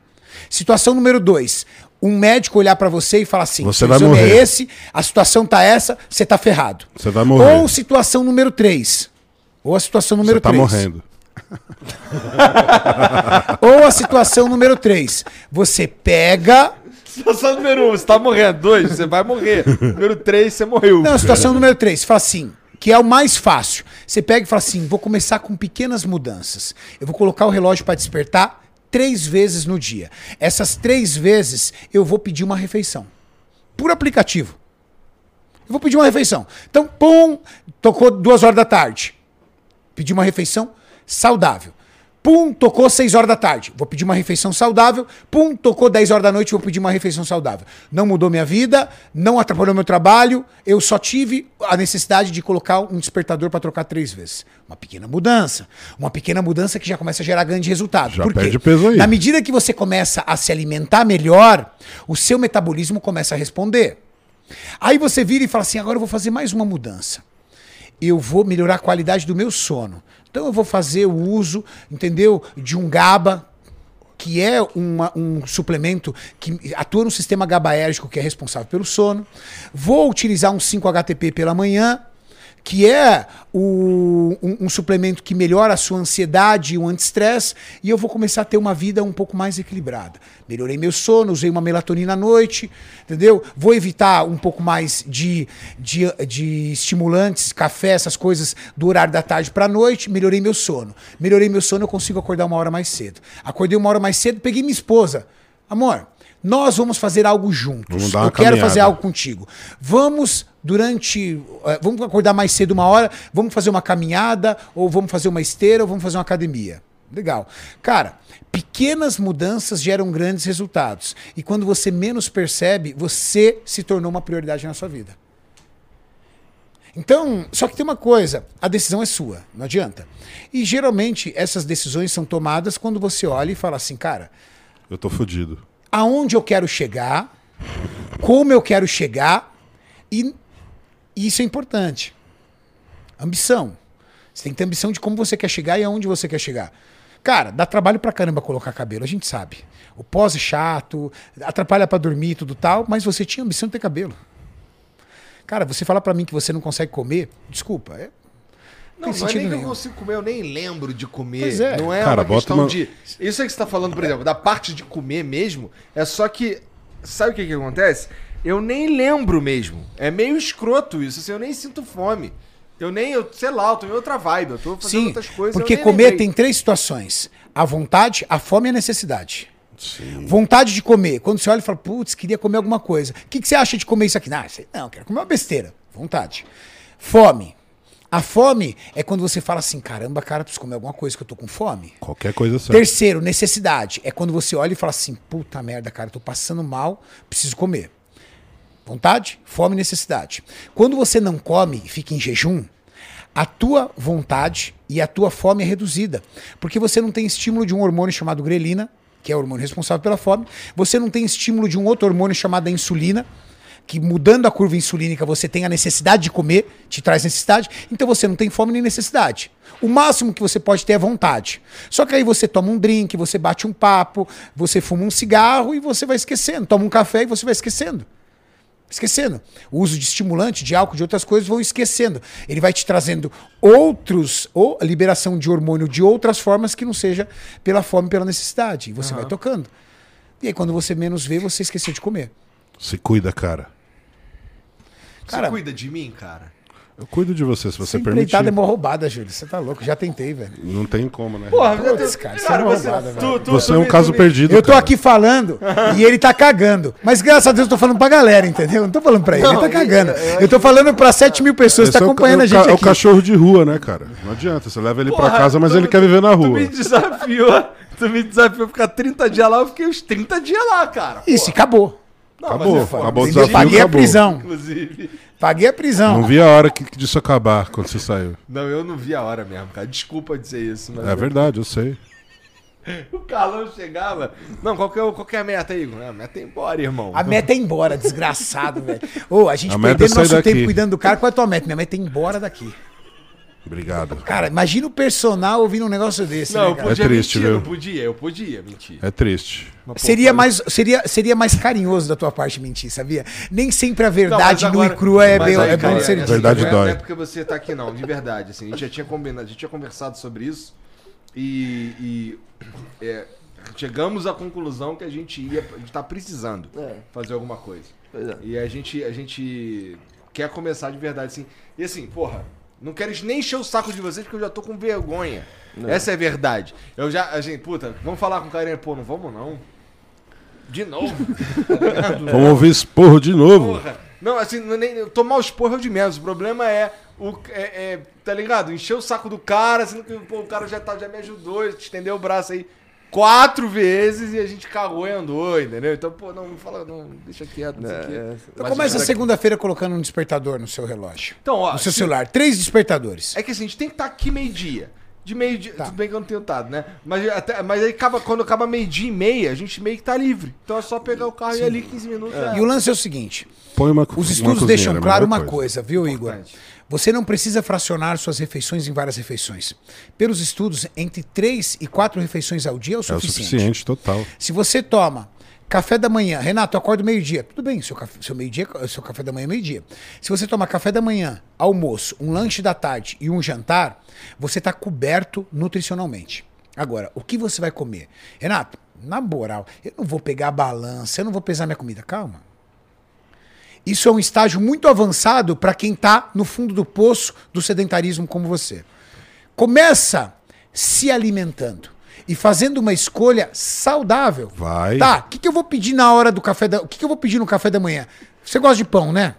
Situação número dois, um médico olhar pra você e falar assim: Você vai exame morrer. é esse, a situação tá essa, você tá ferrado. Você vai morrer. Ou situação número três. Ou a situação número Você tá morrendo. <laughs> Ou a situação número três. Você pega. Situação número um, você tá morrendo. Dois, você vai morrer. número três, você morreu. Não, situação número 3, você fala assim, que é o mais fácil. Você pega e fala assim: vou começar com pequenas mudanças. Eu vou colocar o relógio para despertar três vezes no dia. Essas três vezes eu vou pedir uma refeição. Por aplicativo. Eu vou pedir uma refeição. Então, pum, tocou duas horas da tarde. Pedi uma refeição saudável. Pum, tocou 6 horas da tarde. Vou pedir uma refeição saudável. Pum, tocou 10 horas da noite. Vou pedir uma refeição saudável. Não mudou minha vida, não atrapalhou meu trabalho. Eu só tive a necessidade de colocar um despertador para trocar três vezes. Uma pequena mudança. Uma pequena mudança que já começa a gerar grande resultado. Já Por quê? perde peso aí. Na medida que você começa a se alimentar melhor, o seu metabolismo começa a responder. Aí você vira e fala assim: agora eu vou fazer mais uma mudança eu vou melhorar a qualidade do meu sono. Então eu vou fazer o uso, entendeu? De um GABA, que é uma- um suplemento que atua no sistema GABAérgico, que é responsável pelo sono. Vou utilizar um 5-HTP pela manhã, que é o- um, um suplemento que melhora a sua ansiedade e o anti-estresse, e eu vou começar a ter uma vida um pouco mais equilibrada. Melhorei meu sono, usei uma melatonina à noite, entendeu? Vou evitar um pouco mais de, de, de estimulantes, café, essas coisas do horário da tarde para a noite, melhorei meu sono. Melhorei meu sono, eu consigo acordar uma hora mais cedo. Acordei uma hora mais cedo, peguei minha esposa. Amor, nós vamos fazer algo juntos. Eu quero caminhada. fazer algo contigo. Vamos durante. eh, vamos acordar mais cedo uma hora, vamos fazer uma caminhada, ou vamos fazer uma esteira, ou vamos fazer uma academia. Legal. Cara, pequenas mudanças geram grandes resultados. E quando você menos percebe, você se tornou uma prioridade na sua vida. Então, só que tem uma coisa, a decisão é sua, não adianta. E geralmente essas decisões são tomadas quando você olha e fala assim, cara, Eu tô fudido. Aonde eu quero chegar, como eu quero chegar, e isso é importante. Ambição. Você tem que ter ambição de como você quer chegar e aonde você quer chegar. Cara, dá trabalho pra caramba colocar cabelo, a gente sabe. O pós é chato, atrapalha pra dormir tudo tal, mas você tinha ambição de ter cabelo. Cara, você fala pra mim que você não consegue comer, desculpa, é, Não, tem não é nem que eu nenhum. consigo comer, eu nem lembro de comer. Pois é. Não é Cara, uma bota questão uma- de. Isso aí que você tá falando, por exemplo, da parte de comer mesmo, é só que. Sabe o que que acontece? Eu nem lembro mesmo. É meio escroto isso, assim, eu nem sinto fome. Eu nem, eu, sei lá, eu tô em outra vibe, eu tô fazendo Sim, outras coisas. porque eu comer lembrei. tem três situações: a vontade, a fome e a necessidade. Vontade de comer. Quando você olha e fala, putz, queria comer alguma coisa. O que, que você acha de comer isso aqui? Não, não, quero comer uma besteira. Vontade. Fome. A fome é quando você fala assim: caramba, cara, preciso comer alguma coisa que eu tô com fome. Qualquer coisa serve. Terceiro, necessidade. É quando você olha e fala assim: puta merda, cara, tô passando mal, preciso comer. Vontade, fome e necessidade. Quando você não come e fica em jejum, a tua vontade e a tua fome é reduzida. Porque você não tem estímulo de um hormônio chamado grelina, que é o hormônio responsável pela fome. Você não tem estímulo de um outro hormônio chamado insulina, que mudando a curva insulínica você tem a necessidade de comer, te traz necessidade, então você não tem fome nem necessidade. O máximo que você pode ter é vontade. Só que aí você toma um drink, você bate um papo, você fuma um cigarro e você vai esquecendo. Toma um café e você vai esquecendo. Esquecendo. O uso de estimulante, de álcool, de outras coisas vão esquecendo. Ele vai te trazendo outros, ou a liberação de hormônio de outras formas que não seja pela fome, pela necessidade. E você vai tocando. E aí, quando você menos vê, você esqueceu de comer. Se cuida, cara. Cara, Você cuida de mim, cara? Eu cuido de você, se você Essa permitir. empreitada é mó roubada, Júlio. Você tá louco? Já tentei, velho. Não tem como, né? Porra, Putz, cara, isso é uma roubada, velho. você é um caso perdido, Eu tô cara. aqui falando e ele tá cagando. Mas graças a Deus eu tô falando pra galera, entendeu? Não tô falando pra ele, ele tá cagando. Eu tô falando pra 7 mil pessoas que tá é o acompanhando é a o gente ca- É o cachorro de rua, né, cara? Não adianta. Você leva ele pra casa, mas ele quer viver na Tu rua. me desafiou, tu me desafiou a ficar 30 dias lá, eu fiquei uns 30 dias lá, cara. Isso, acabou. Não, Acabou, mas é acabou o desafio, Paguei a acabou. prisão. Inclusive. Paguei a prisão. Não vi a hora que, disso acabar quando você saiu. Não, eu não vi a hora mesmo, cara. Desculpa dizer isso, mas. É verdade, eu sei. <laughs> O Carlão chegava. Não, qual que é, qual que é a meta aí? A meta é ir embora, irmão. A meta é ir embora, desgraçado, velho. Ô, a gente A é perdendo nosso daqui. tempo cuidando do cara. Qual é a tua meta? Minha meta é ir embora daqui. Obrigado. Cara, imagina o personal ouvindo um negócio desse, Não, né, eu podia É triste, mentir, viu? não podia, eu podia mentir. É triste. Seria mais, seria, seria mais carinhoso da tua parte mentir, sabia? Nem sempre a verdade Não, nua agora- e crua é, bem, aí, é bom ser assim, dito. Verdade não é- dói. Não é porque você tá aqui, não, de verdade. Assim, a gente já tinha combinado, a gente tinha conversado sobre isso e, e, é, chegamos à conclusão que a gente ia. A gente tá precisando É. fazer alguma coisa. Pois é. E a gente, a gente quer começar de verdade, assim. E assim, porra, não quero nem encher o saco de vocês porque eu já tô com vergonha. Essa é a verdade. Eu já, a gente, puta, vamos falar com o carinha, pô, não vamos não. De novo. Tá? <laughs> Vamos ouvir esporro de novo. Porra. Não, assim, não é nem, tomar os porra é o de menos. O problema é, o, é, é, tá ligado? Encher o saco do cara, sendo que pô, o cara já, tá, já me ajudou, estendeu o braço aí quatro vezes e a gente cagou e andou, entendeu? Então, pô, não, fala, não, deixa quieto, não sei o quê. É, Então começa a isso daqui- segunda-feira colocando um despertador no seu relógio. Então, ó, no seu se- celular. Três despertadores. É que assim, a gente tem que estar aqui meio-dia. De meio-dia. Tá. Tudo bem que eu não tenho tado, né? Mas, até, mas aí acaba, quando acaba meio-dia e meia, a gente meio que tá livre. Então é só pegar o carro e ir ali 15 minutos. já. E o lance é o seguinte: Põe uma os estudos deixam é claro uma coisa, viu, Igor? Importante. Você não precisa fracionar suas refeições em várias refeições. Pelos estudos, entre três e quatro refeições ao dia é o É o suficiente. suficiente, total. Se você toma café da manhã, Renato, eu acordo meio-dia. Tudo bem, seu, café, seu, meio-dia, seu café da manhã é meio-dia. Se você tomar café da manhã, almoço, um lanche da tarde e um jantar, você está coberto nutricionalmente. Agora, o que você vai comer? Renato, na moral, eu não vou pegar a balança, eu não vou pesar minha comida. Calma. Isso é um estágio muito avançado para quem está no fundo do poço do sedentarismo como você. Começa se alimentando e fazendo uma escolha saudável. Vai. Tá, o que, que eu vou pedir na hora do café da... O que, que eu vou pedir no café da manhã? Você gosta de pão, né?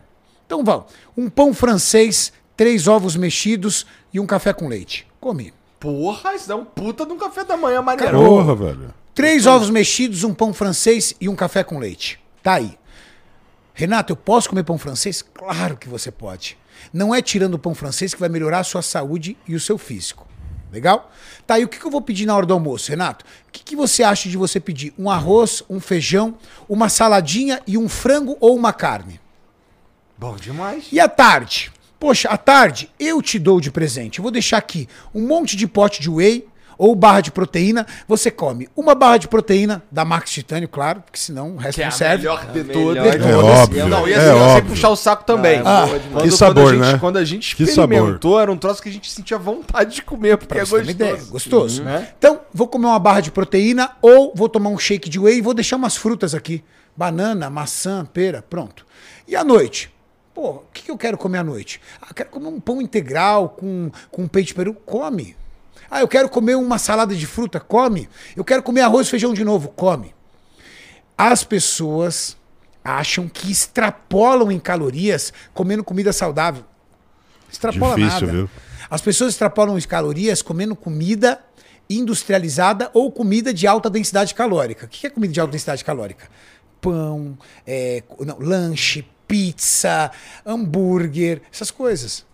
Então vamos. Um pão francês, três ovos mexidos e um café com leite. Come. Porra, isso é um puta de um café da manhã maneiro. Porra, velho. Três ovos mexidos, um pão francês e um café com leite. Tá aí. Renato, eu posso comer pão francês? Claro que você pode. Não é tirando o pão francês que vai melhorar a sua saúde e o seu físico. Legal? Tá, e o que, que eu vou pedir na hora do almoço, Renato? O que, que você acha de você pedir? Um arroz, um feijão, uma saladinha e um frango ou uma carne? Bom demais. E à tarde? Poxa, à tarde eu te dou de presente. Eu vou deixar aqui um monte de pote de whey ou barra de proteína. Você come uma barra de proteína da Max Titânio, claro, porque senão o resto Que é não a serve. melhor de A todas. melhor de Não, todas. e óbvio, Não, e é assim, sem óbvio. puxar o saco também. Ah, Quando, sabor, quando a gente, né? Quando a gente Que experimentou, era um troço que a gente sentia vontade de comer, porque Pra é gostoso. ideia, gostoso. Né? Então, vou comer uma barra de proteína ou vou tomar um shake de whey e vou deixar umas frutas aqui. Banana, maçã, pera, pronto. E à noite? Pô, o que, que eu quero comer à noite? Ah, quero comer um pão integral com, com peito de peru. Come. Ah, eu quero comer uma salada de fruta. Come. Eu quero comer arroz e feijão de novo. Come. As pessoas acham que extrapolam em calorias comendo comida saudável. Extrapola Difícil, nada. viu? As pessoas extrapolam as calorias comendo comida industrializada ou comida de alta densidade calórica. O que é comida de alta densidade calórica? Pão, é, não, lanche, pizza, hambúrguer, essas coisas.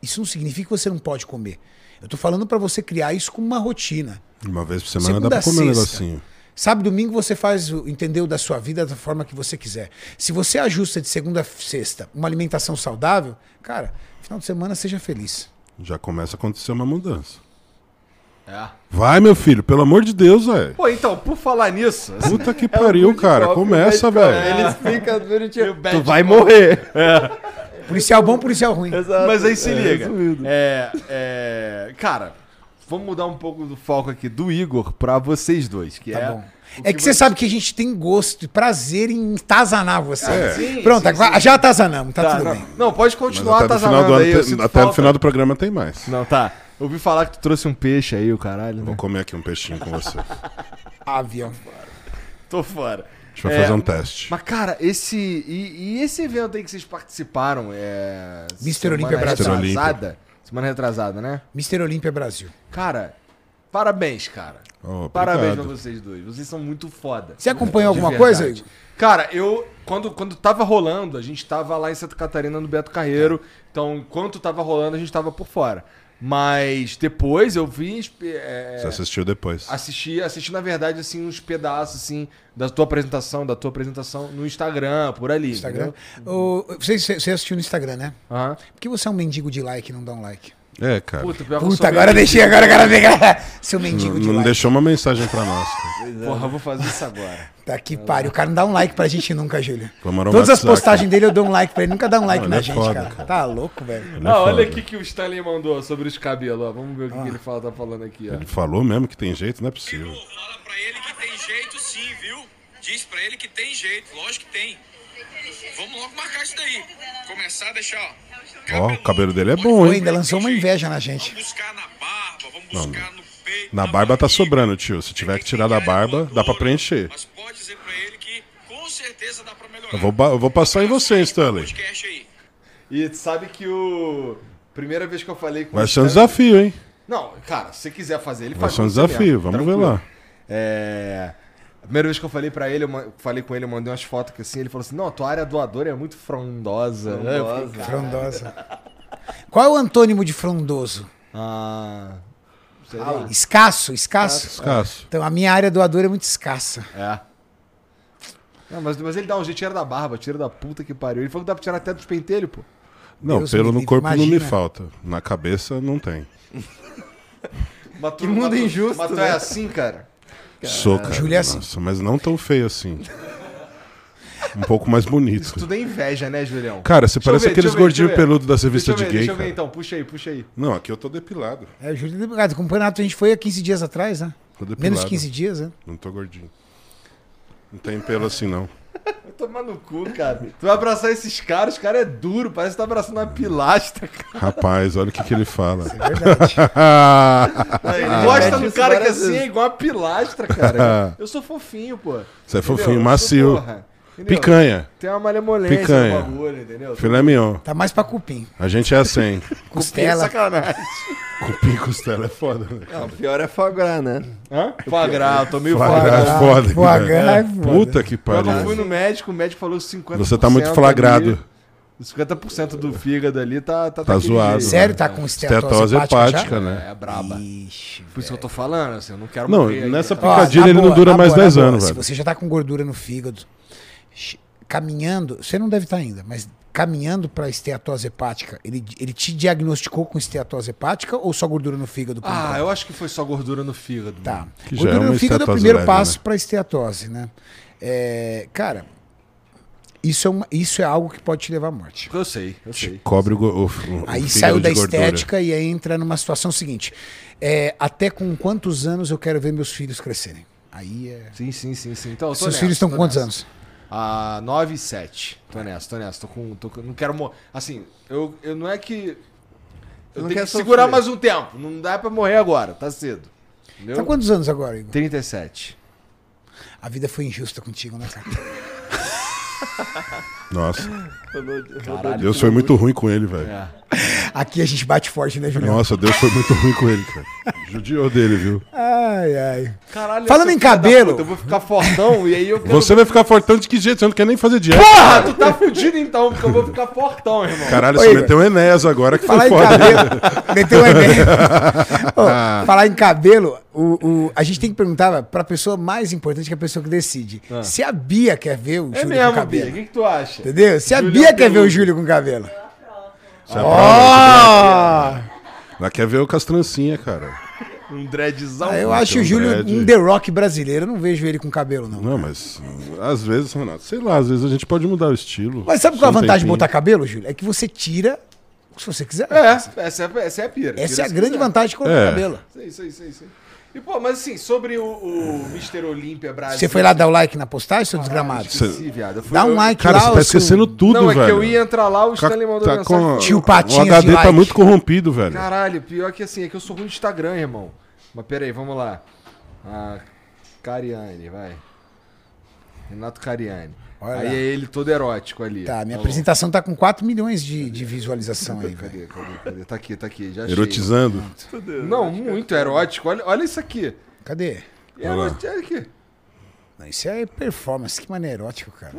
Isso não significa que você não pode comer. Eu tô falando para você criar isso como uma rotina. Uma vez por semana Segunda dá pra comer um sexta. negocinho. Sabe, domingo você faz, o- entendeu, da sua vida da forma que você quiser. Se você ajusta de segunda a sexta uma alimentação saudável, cara, final de semana seja feliz. Já começa a acontecer uma mudança. É. Vai, meu filho, pelo amor de Deus, velho. Pô, então, por falar nisso, assim, Puta que <laughs> pariu, cara. Começa, médico, velho. Ele bonitinho. bad Tu vai morrer. <laughs> Policial bom, policial ruim. Exato. Mas aí se É, liga. É, é, cara, vamos mudar um pouco do foco aqui do Igor pra vocês dois, que Tá é. bom. É que você vo- sabe que a gente tem gosto e prazer em tazanar você. É. Sim, Pronto, sim, agora- já atazanamos, tá, Tá, tudo não, bem. não, pode continuar até, no final, atazanando do ano aí. até no falta. final do programa tem mais. Não, tá. Eu ouvi falar que tu trouxe um peixe aí, o caralho. Né? Vou comer aqui um peixinho com você. <laughs> Avião. Tô fora. Gente vai É, fazer um teste. Mas, cara, esse. E, e esse evento aí que vocês participaram? É. Mr. semana Olímpia Brasil. Retrasada? Semana retrasada, né? Mr. Olímpia Brasil. Cara, parabéns, cara. Oh, Parabéns pra vocês dois. Vocês são muito foda. Você acompanhou De alguma verdade. coisa, Igor? Cara, eu. Quando, quando tava rolando, a gente tava lá em Santa Catarina no Beto Carreiro. Então, enquanto tava rolando, a gente tava por fora. Mas depois eu vi. é, Você assistiu depois. assisti, assisti, na verdade, assim, uns pedaços, assim, da tua apresentação, da tua apresentação no Instagram, por ali. Instagram. O, você, você assistiu no Instagram, né? Aham. Por que você é um mendigo de like e não dá um like? É, cara. Puta, pior Puta, agora deixei, agora cara pegar. <laughs> Seu Não, mendigo de não like. deixou uma mensagem pra nós. Cara. Porra, eu vou fazer isso agora. <laughs> Tá que pariu. O cara não dá um like pra gente nunca, Júlio. Vamos Todas as postagens dele eu dou um like pra ele. Nunca dá um like Não, na é gente, foda, cara. cara. Tá louco, velho. Ele é Ah, olha foda. aqui que o Stanley mandou sobre os cabelos, ó. Vamos ver o que, que ele fala, tá falando aqui, ó. Ele falou mesmo que tem jeito, não é possível. Fala pra ele que tem jeito sim, viu? Diz pra ele que tem jeito, lógico que tem. Vamos logo marcar isso daí. Começar a deixar, ó. Ó, o cabelo dele é bom, hein? ainda lançou uma inveja na gente. Vamos buscar na barba, vamos buscar no peito. Na barba tá sobrando, tio. Se tiver que tirar da barba, dá pra preencher. Mas pode dizer pra ele que com certeza dá pra melhorar. Eu vou, eu vou passar em você, Stanley. E tu sabe que o. Primeira vez que eu falei com Vai ser um desafio, hein? Não, cara, se você quiser fazer, ele Vai faz ser um desafio, mesmo, vamos ver tranquilo. lá. É. A primeira vez que eu falei pra ele, eu falei com ele, eu mandei umas fotos que assim, ele falou assim: não, tua área doadora é muito frondosa. Eu fiquei, Frondosa. Frondosa. Qual é o antônimo de frondoso? Ah. Lá. Escasso, escasso. Escasso. Então a minha área doadora é muito escassa. É. Não, mas, mas ele dá um jeito, tira da barba, tira da puta que pariu. Ele falou que dá pra tirar até dos pentelhos, pô. Não, Deus pelo no corpo não me imagina. falta. Na cabeça não tem. Mas tu- Que mundo mas tu- injusto, Mas tu né? é assim, cara? Sou, cara. Júlio é assim. Nossa, mas não tão feio assim. Um pouco mais bonito. Tudo é inveja, né, Julião? Cara, você Deixa parece ver, aqueles gordinhos peludos deixa eu de ver, gay, Deixa eu ver cara. então, puxa aí, puxa aí. Não, aqui eu tô depilado. É, o Júlio Delegado. O campeonato a gente foi há 15 dias atrás, né? Tô depilado. Menos de 15 dias, né? Não tô gordinho. Não tem pelo assim, não. Vai <laughs> tomar no cu, cara. Tu vai abraçar esses caras, os caras é duro, parece que tá abraçando uma pilastra, cara. Rapaz, olha o que, que ele fala. É verdade. <laughs> Ele gosta repete do isso cara que várias assim é igual uma pilastra, cara. <laughs> Eu sou fofinho, pô. Você é Entendeu? fofinho, Eu sou, macio. porra, entendeu? Picanha. Tem uma malemolência Picanha. no bagulho, entendeu? Filé mignon. Tá mais pra cupim. A gente é assim. <laughs> Costela. Sacanagem. Cupim e costela é foda, né? Não, o pior é fograr, né? Hã? Foie eu tô meio Foie foie gras é foda. Gras é foda. Puta que Quando eu fui pariu. no médico, o médico falou 50%. Você tá muito flagrado. ali, 50% do fígado ali tá tá, Tá zoado. jeito. Sério, tá com Estetose estetose hepática já? né? É braba. Ixi, Por isso que eu tô falando, assim, eu não quero Não, morrer aí, nessa cara. Ó, picadilha ele não boa, dura na mais boa, 10 na boa, anos, Se velho. você já tá com gordura no fígado, caminhando, você não deve estar ainda, mas caminhando pra esteatose hepática, ele, ele te diagnosticou com esteatose hepática ou só gordura no fígado? Ah, eu acho que foi só gordura no fígado. Tá. Que já Gordura é no fígado é o primeiro leve, passo né? pra esteatose, né? É, cara, isso é, uma, isso é algo que pode te levar à morte. Eu sei, eu sei. Cobre o, o, o Aí saiu da gordura. estética e aí entra numa situação seguinte: é, até com quantos anos eu quero ver meus filhos crescerem? Aí é. Sim, sim, sim, sim. Então, Seus nessa, filhos estão com quantos nessa. anos? Ah, 9 e 7. Tô nessa, tô nessa. Tô com. Tô, com- não quero morrer. Assim, eu, eu não é que. Eu não tenho quer que segurar sofrer. mais um tempo. Não dá pra morrer agora, tá cedo. Entendeu? Tá quantos anos agora, Igor? 37. A vida foi injusta contigo, né, cara? Nossa, <laughs> Caralho. Deus foi muito ruim com ele, velho. É. Aqui a gente bate forte, né, Julião? Nossa, Deus foi muito ruim com ele, cara. <laughs> Judiou dele, viu? Ai, ai. Caralho, Falando em cabelo- puta, eu vou ficar fortão e aí eu quero... Você vai ficar fortão de que jeito? Você não quer nem fazer dieta. Porra, tu tá fudido então, porque eu vou ficar fortão, irmão. Caralho, você Igor. meteu o Enéas agora que Falar foi em foda. cabelo. Meteu um e-mail. <laughs> Ô, falar em cabelo, o, o- a gente tem que perguntar pra pessoa mais importante que é a pessoa que decide. Se a Bia quer ver o É Júlio com mesmo, cabelo. Bia. O que, que tu acha? Entendeu? Se a Bia quer ver o Júlio com cabelo. Você aprova? Ela quer ver o castrancinha, cara. Um dreadzão. Ah, eu acho um o Júlio dread. um The Rock brasileiro. Eu não vejo ele com cabelo, não. Não, mas às vezes, Renato, sei lá, às vezes a gente pode mudar o estilo. Mas sabe qual é a vantagem de botar cabelo, Júlio? É que você tira se você quiser. É, essa é, essa é a pira. Essa é a grande quiser. vantagem de colocar É. cabelo. Isso aí, isso aí, E, pô, mas assim, sobre o, o Mr. Olímpia Brasil... Você foi lá dar o like na postagem, seu desgramado? Esqueci, viado. Fui- Dá um eu- like Cara, lá. você ô, tá seu- esquecendo tudo, Não, é velho. que eu ia entrar lá, o Tá- Stanley mandou tá mensagem. com... Tio O Patinhas de HD tá like. muito corrompido, velho. Caralho, pior que assim, é que eu sou ruim de Instagram, irmão. Mas pera aí, vamos lá. A Cariane, vai. Renato Cariani. Olha aí lá. é ele todo erótico ali. Tá, minha apresentação tá com 4 milhões de, de visualização aí, velho. Cadê, cadê, cadê? Tá aqui, tá aqui, já achei. Erotizando. Não, muito erótico. Olha, olha isso aqui. Cadê? É, olha aqui. Não, isso é performance, que maneiro erótico, cara.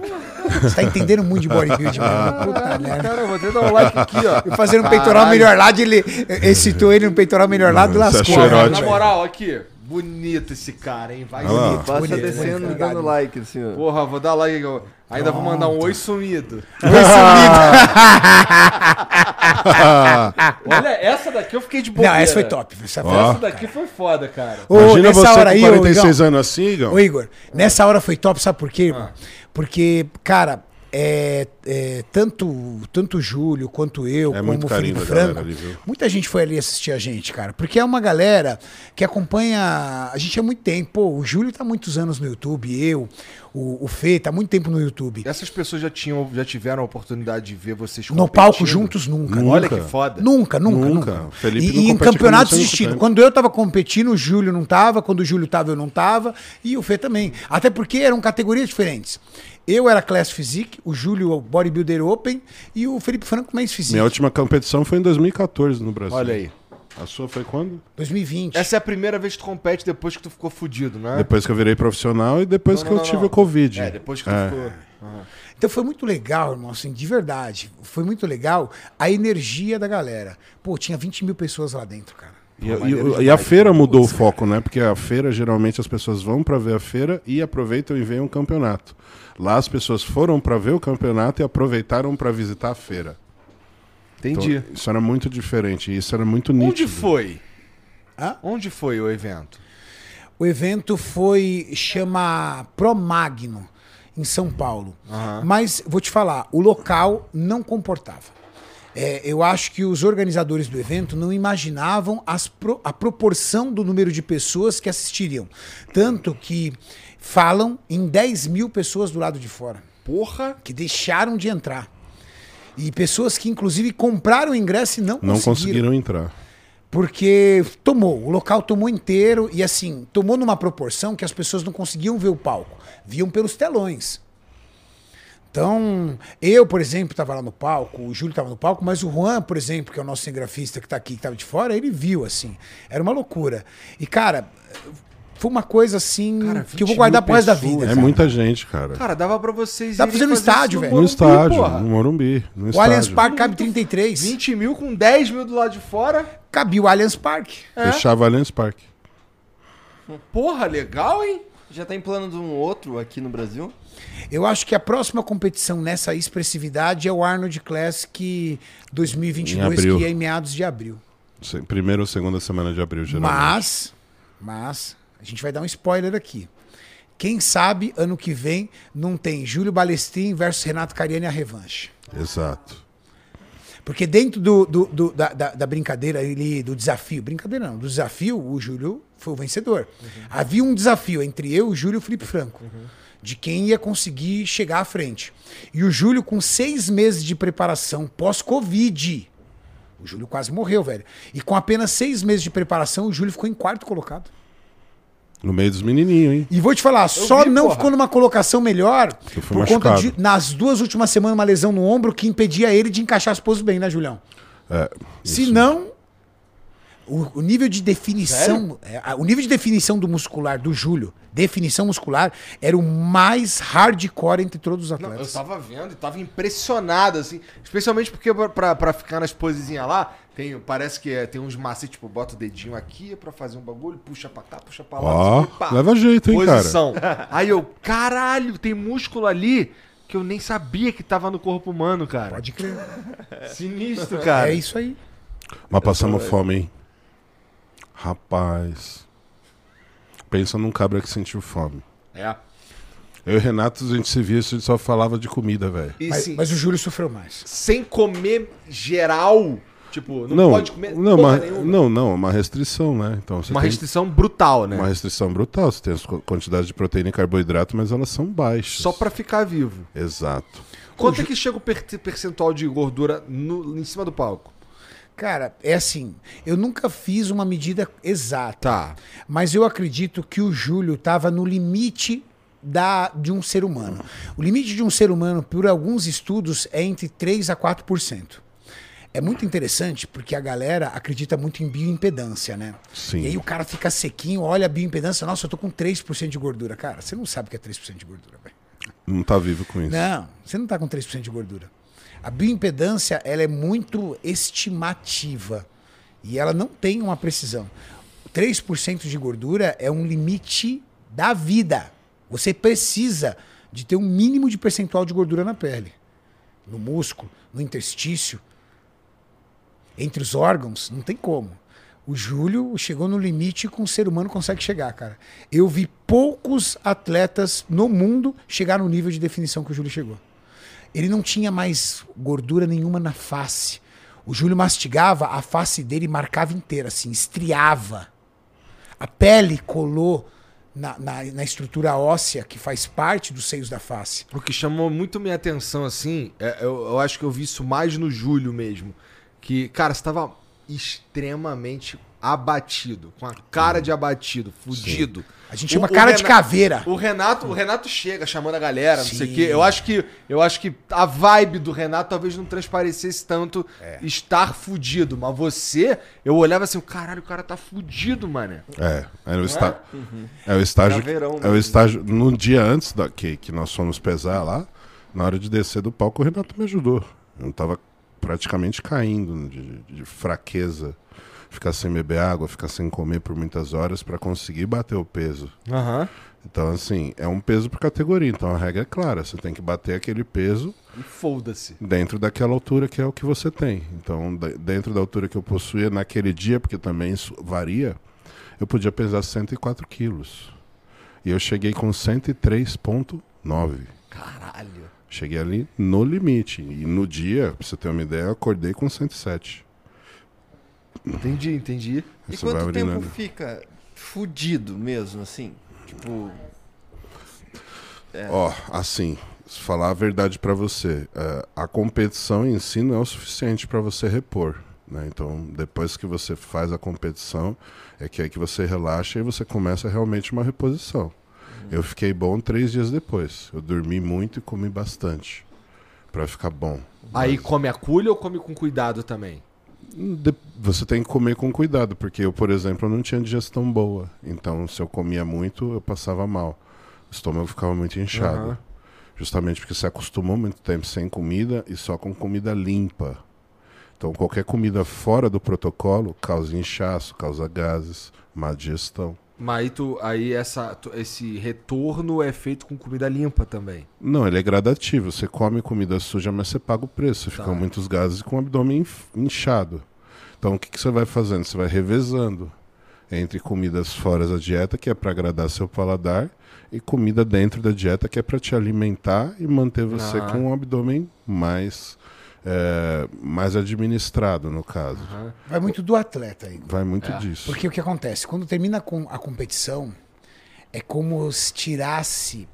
Você tá entendendo muito de bodybuilding, mano. Puta merda. Cara, eu vou até dar um like aqui, ó. Eu fazendo um peitoral melhor lado, ele excitou ele no peitoral melhor lado e lascou. achou? Na moral, aqui. Bonito esse cara, hein? Vai lá. bonito. Passa Bonito, descendo e dando like, assim, ó. Porra, vou dar like. ó. Ainda vou mandar um oi sumido. <laughs> <laughs> Olha, essa daqui eu fiquei de boa. Não, essa foi top. Essa foi. Essa daqui foi foda, cara. Ô, Imagina nessa você hora com aí, ô, 46 Igão. anos assim, Igão. Ô, Igor, nessa hora foi top, sabe por quê, irmão? Ah. Porque, cara, é, é, tanto, tanto o Júlio quanto eu, É como muito o Felipe Franco, ali, muita gente foi ali assistir a gente, cara. Porque é uma galera que acompanha a gente há muito tempo. Pô, o Júlio tá há muitos anos no YouTube, eu, o, o Fê tá há muito tempo no YouTube. Essas pessoas já tinham, já tiveram a oportunidade de ver vocês No palco competindo? juntos, nunca. Olha Nunca. que foda. Nunca, nunca, Nunca. nunca. Felipe e e em campeonatos distintos. sempre. Quando eu tava competindo, o Júlio não tava. Quando o Júlio tava, eu não tava. E o Fê também. Até porque eram categorias diferentes. Eu era Class Physique, o Júlio Bodybuilder Open e o Felipe Franco Men's Physique. Minha última competição foi em 2014 no Brasil. Olha aí. A sua foi quando? 2020. Essa é a primeira vez que tu compete depois que tu ficou fudido, né? Depois que eu virei profissional e depois Não, que não, eu não, tive não. o Covid. É, depois que tu É. ficou. Então foi muito legal, irmão, assim, de verdade. Foi muito legal a energia da galera. Pô, tinha 20 mil pessoas lá dentro, cara. E, Pô, e- e a feira mudou o foco, né? Porque a feira, geralmente, as pessoas vão pra ver a feira e aproveitam e veem um campeonato. Lá as pessoas foram pra ver o campeonato e aproveitaram pra visitar a feira. Então, Entendi. isso era muito diferente. e Isso era muito Onde nítido. foi? Hã? Onde foi o evento? O evento foi chama Promagno em São Paulo. Mas vou te falar, o local não comportava. É, eu acho que os organizadores do evento não imaginavam as pro- a proporção do número de pessoas que assistiriam. Tanto que falam em 10 mil pessoas do lado de fora, Porra! que deixaram de entrar. E pessoas que, inclusive, compraram o ingresso e não, Não conseguiram. conseguiram entrar. Porque tomou, o local tomou inteiro e assim, tomou numa proporção que as pessoas não conseguiam ver o palco, viam pelos telões. Então, eu, por exemplo, estava lá no palco, o Júlio estava no palco, mas o Juan, por exemplo, que é o nosso cinegrafista que está aqui, que estava de fora, ele viu, assim. Era uma loucura. E, cara, foi uma coisa assim Cara, que eu 20 vou guardar pro resto da vida. É cara. muita gente, cara. Cara, dava pra vocês. Dá pra fazer no estádio, velho. no Morumbi, estádio, porra. no Morumbi. No O estádio. Allianz Parque cabe 33. 20 mil com 10 mil do lado de fora. Cabia o Allianz Parque. Fechava Allianz Parque. Porra, legal, hein? Já tem plano de um outro aqui no Brasil? Eu acho que a próxima competição nessa expressividade é o Arnold Classic 2022, Em abril. que é em meados de abril. Primeira ou segunda semana de abril, geralmente. Mas, mas, a gente vai dar um spoiler aqui. Quem sabe ano que vem não tem Júlio Balestrin versus Renato Cariani a revanche. Exato. Porque dentro do, do- do- da, da- da brincadeira ali, do desafio, brincadeira não, do desafio, o Júlio foi o vencedor. Havia um desafio entre eu, o Júlio e o Felipe Franco, de quem ia conseguir chegar à frente. E o Júlio, com seis meses de preparação pós-Covid, o Júlio quase morreu, velho. E com apenas seis meses de preparação, o Júlio ficou em quarto colocado. No meio dos menininhos, hein? E vou te falar, só vi, não porra. ficou numa colocação melhor Eu por conta machucado. de, nas duas últimas semanas, uma lesão no ombro que impedia ele de encaixar as poses bem, né, Julião? É, Se não, o, o nível de definição, é, o nível de definição do muscular do Júlio, definição muscular, era o mais hardcore entre todos os Não, eu atletas. tava vendo e tava impressionado, assim. Especialmente porque pra ficar nas posezinhas lá, tem, parece que é, tem uns macetes, tipo, bota o dedinho aqui pra fazer um bagulho, puxa pra cá, puxa pra lá. Ó, pá. leva jeito, hein, cara? Posição. <laughs> Aí eu, caralho, tem músculo ali que eu nem sabia que tava no corpo humano, cara. Pode crer. <laughs> Sinistro, cara. É isso aí. Mas passamos fome, hein? Rapaz. Pensa num cabra que sentiu fome. É. Eu e o Renato, a gente se via, a gente só falava de comida, velho. Mas, sim, mas o Júlio sofreu mais. sem comer geral, tipo, não, Não, pode comer não, porra uma, nenhuma. não, não, uma restrição, né? Então você Uma tem restrição brutal, né? uma restrição brutal. Você tem as quantidades de proteína e carboidrato, mas elas são baixas. Só pra ficar vivo. Exato. Quanto é que chega o per- percentual de gordura no- em cima do palco? Cara, é assim, eu nunca fiz uma medida exata. Tá. Mas eu acredito que o Júlio estava no limite da, de um ser humano. O limite de um ser humano, por alguns estudos, é entre 3 a 4%. É muito interessante porque a galera acredita muito em bioimpedância, né? Sim. E aí o cara fica sequinho, olha a bioimpedância, nossa, eu tô com 3% de gordura. Cara, você não sabe o que é 3% de gordura, velho. Não tá vivo com isso. Não, você não tá com 3% de gordura. A bioimpedância, ela é muito estimativa e ela não tem uma precisão. 3% de gordura é um limite da vida. Você precisa de ter um mínimo de percentual de gordura na pele, no músculo, no interstício, entre os órgãos, não tem como. O Júlio chegou no limite que um ser humano consegue chegar, cara. Eu vi poucos atletas no mundo chegar no nível de definição que o Júlio chegou. Ele não tinha mais gordura nenhuma na face. O Júlio mastigava, a face dele marcava inteira, assim, estriava. A pele colou na, na, na estrutura óssea que faz parte dos seios da face. O que chamou muito minha atenção, assim, é- eu, eu acho que eu vi isso mais no Júlio mesmo. Que, cara, você tava extremamente abatido, com a cara de abatido, fudido. A gente chama cara de caveira. O Renato, o Renato chega chamando a galera, não sei o Sim. quê. Eu acho que eu acho que a vibe do Renato talvez não transparecesse tanto É. estar fudido, mas você, eu olhava assim, caralho, o cara tá fudido, mano. É, é o, está... é o estágio. Caveirão É o estágio. No dia antes da que, que nós fomos pesar lá, na hora de descer do palco, o Renato me ajudou. Eu tava praticamente caindo de, de fraqueza. Ficar sem beber água, ficar sem comer por muitas horas para conseguir bater o peso. Aham. Então, assim, é um peso por categoria. Então a regra é clara: você tem que bater aquele peso E foda-se. dentro daquela altura que é o que você tem. Então, de- dentro da altura que eu possuía naquele dia, porque também isso varia, eu podia pesar 104 quilos. E eu cheguei com 103,9. Caralho. Cheguei ali no limite. E no dia, pra você ter uma ideia, eu acordei com 107. Entendi, entendi. E Você quanto tempo urinando. fica fudido mesmo, assim? Tipo, Ó, assim, se falar a verdade pra você, é, a competição em si não é o suficiente pra você repor. Né? Então, depois que você faz a competição, é que aí que você relaxa e você começa realmente uma reposição. Eu fiquei bom três dias depois. Eu dormi muito e comi bastante Pra ficar bom. Aí come a culha ou come com cuidado também? Você tem que comer com cuidado, porque eu, por exemplo, não tinha digestão boa. Então, se eu comia muito, eu passava mal. O estômago ficava muito inchado. Aham. Justamente porque você acostumou muito tempo sem comida e só com comida limpa. Então, qualquer comida fora do protocolo causa inchaço, causa gases, má digestão. Mas aí, tu, aí essa, tu- esse retorno é feito com comida limpa também. Não, ele é gradativo. Você come comida suja, mas você paga o preço. Tá. Ficam muitos gases e com o abdômen inchado. Então, o que, que você vai fazendo? Você vai revezando entre comidas fora da dieta, que é para agradar seu paladar, e comida dentro da dieta, que é para te alimentar e manter você Ah. com um abdômen mais, é, mais administrado, no caso. Vai muito do atleta aí. Vai muito É. disso. Porque o que acontece? Quando termina com a competição, é como se tirasse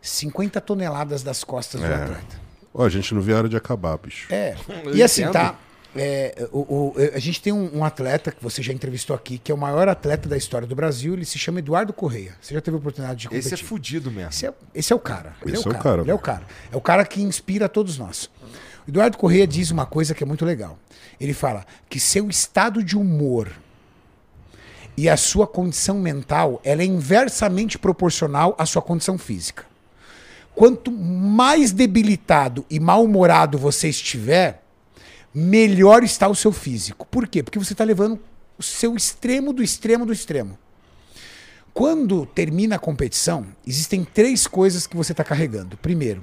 50 toneladas das costas do É. atleta. Ó, a gente não vê a hora de acabar, bicho. É. <laughs> E assim, tá? é, o, o- a gente tem um, um atleta que você já entrevistou aqui, que é o maior atleta da história do Brasil. Ele se chama Eduardo Correia. Você já teve a oportunidade de competir? Esse é fudido mesmo. Esse é, esse é o cara. Ele Esse é o é o cara. cara, Ele é o cara. É o cara que inspira todos nós. O Eduardo Correia diz uma coisa que é muito legal. Ele fala que seu estado de humor e a sua condição mental ela é inversamente proporcional à sua condição física. Quanto mais debilitado e mal-humorado você estiver, melhor está o seu físico. Por quê? Porque você está levando o seu extremo do extremo do extremo. Quando termina a competição, existem três coisas que você está carregando. Primeiro,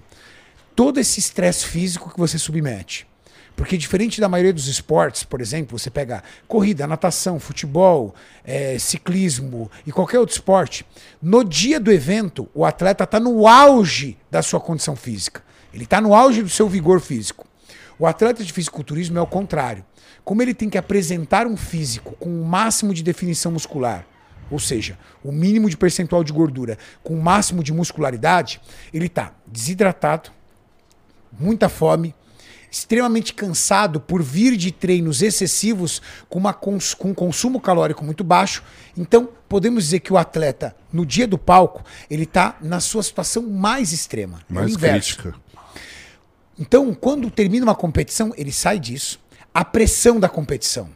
todo esse estresse físico que você submete. Porque diferente da maioria dos esportes, por exemplo, você pega corrida, natação, futebol, eh, ciclismo e qualquer outro esporte, no dia do evento, o atleta está no auge da sua condição física. Ele está no auge do seu vigor físico. O atleta de fisiculturismo é o contrário. Como ele tem que apresentar um físico com o máximo de definição muscular, ou seja, o mínimo de percentual de gordura com o máximo de muscularidade, ele está desidratado, muita fome, extremamente cansado por vir de treinos excessivos com, uma cons- com um consumo calórico muito baixo. Então, podemos dizer que o atleta, no dia do palco, ele está na sua situação mais extrema. é Mais inverso. crítica. Então, quando termina uma competição, ele sai disso. a pressão da competição.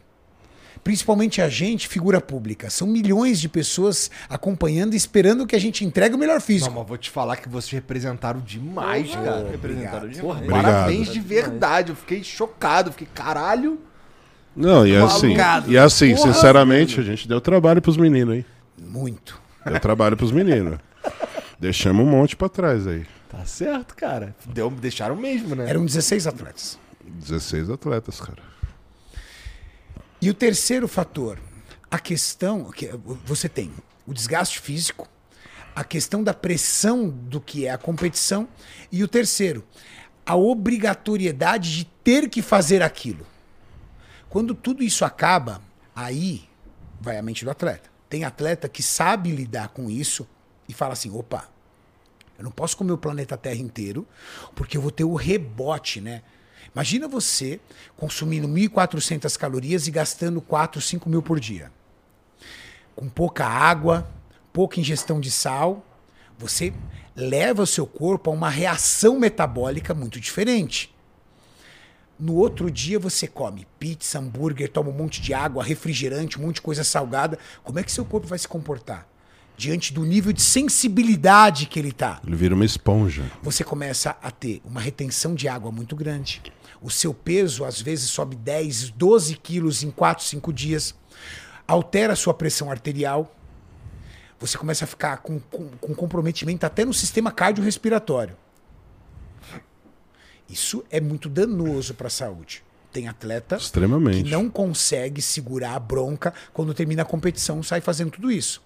Principalmente a gente, figura pública. São milhões de pessoas acompanhando e esperando que a gente entregue o melhor Não, físico. mas vou te falar que vocês representaram demais, cara. Representaram Porra, demais. Obrigado. parabéns de verdade. Eu fiquei chocado. Fiquei, caralho. Não, e assim, Malucado. e assim, Porra, sinceramente, a gente deu trabalho pros meninos, hein? Muito. Deu trabalho pros meninos. Deixamos um monte pra trás aí. Tá certo, cara. Deu, deixaram mesmo, né? Eram 16 atletas. 16 atletas, cara. E o terceiro fator, a questão que você tem o desgaste físico, a questão da pressão do que é a competição e o terceiro, a obrigatoriedade de ter que fazer aquilo. Quando tudo isso acaba, aí vai a mente do atleta. Tem atleta que sabe lidar com isso e fala assim: opa, eu não posso comer o planeta Terra inteiro, porque eu vou ter o rebote, né? Imagina você consumindo 1.400 calorias e gastando 4, 5 mil por dia. Com pouca água, pouca ingestão de sal, você leva o seu corpo a uma reação metabólica muito diferente. No outro dia você come pizza, hambúrguer, toma um monte de água, refrigerante, um monte de coisa salgada. Como é que seu corpo vai se comportar? Diante do nível de sensibilidade que ele está Ele vira uma esponja. você começa a ter uma retenção de água muito grande. O seu peso, às vezes, sobe 10, 12 quilos em 4, 5 dias. Altera a sua pressão arterial. Você começa a ficar com, com, com comprometimento até no sistema cardiorrespiratório. Isso é muito danoso para a saúde. Tem atleta Extremamente. que não consegue segurar a bronca quando termina a competição, sai fazendo tudo isso.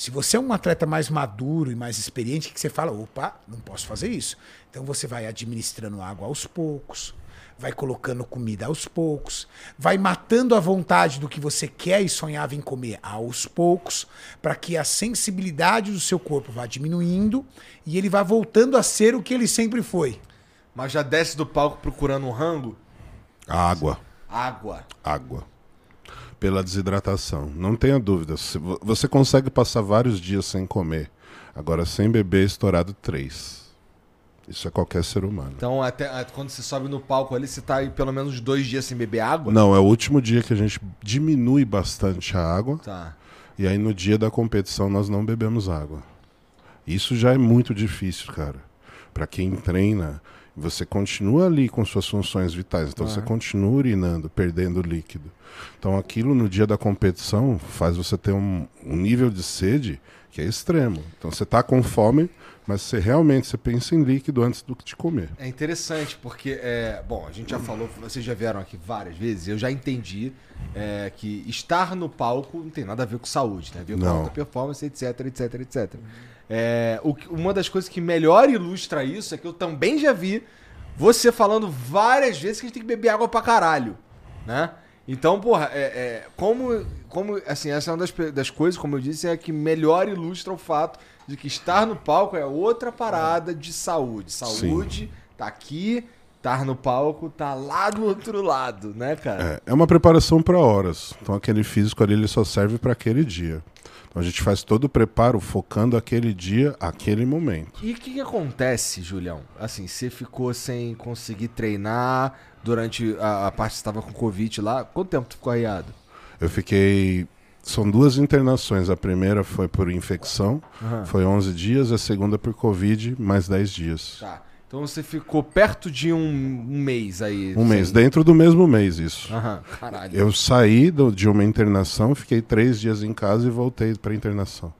Se você é um atleta mais maduro e mais experiente, que você fala, opa, não posso fazer isso. Então você vai administrando água aos poucos, vai colocando comida aos poucos, vai matando a vontade do que você quer e sonhava em comer aos poucos, para que a sensibilidade do seu corpo vá diminuindo e ele vá voltando a ser o que ele sempre foi. Mas já desce do palco procurando um rango? Água. Água. Água. Pela desidratação. Não tenha dúvida. Você consegue passar vários dias sem comer. Agora, sem beber, estourado três. Isso é qualquer ser humano. Então, até quando você sobe no palco ali, você tá aí pelo menos dois dias sem beber água? Não, é o último dia que a gente diminui bastante a água. Tá. E aí no dia da competição nós não bebemos água. Isso já é muito difícil, cara. Pra quem treina, você continua ali com suas funções vitais, então você continua urinando, perdendo líquido. Então aquilo no dia da competição faz você ter um, um nível de sede que é extremo. Então você tá com fome, mas você realmente você pensa em líquido antes do que de comer. É interessante, porque, é, bom, a gente já falou, vocês já vieram aqui várias vezes, eu já entendi é, que estar no palco não tem nada a ver com saúde, tem a ver com Não. alta performance, etc, etc, etc. É, o uma das coisas que melhor ilustra isso é que eu também já vi você falando várias vezes que a gente tem que beber água pra caralho, né? Então, porra, é, é, como, como, assim, essa é uma das, das coisas, como eu disse, é a que melhor ilustra o fato de que estar no palco é outra parada de saúde. Saúde tá aqui, estar no palco tá lá do outro lado, né, cara? É, é uma preparação para horas. Então aquele físico ali ele só serve para aquele dia. Então a gente faz todo o preparo focando aquele dia, aquele momento. E o que, que acontece, Julião? Assim, você ficou sem conseguir treinar durante a, a parte que você estava com Covid lá. Quanto tempo tu ficou arriado? Eu fiquei. São duas internações. A primeira foi por infecção, foi 11 dias. A segunda por Covid, mais 10 dias. Tá. Então você ficou perto de um, um mês aí. Um mês, sem- dentro do mesmo mês, isso. Aham, caralho. Eu saí do- de uma internação, fiquei três dias em casa e voltei para internação.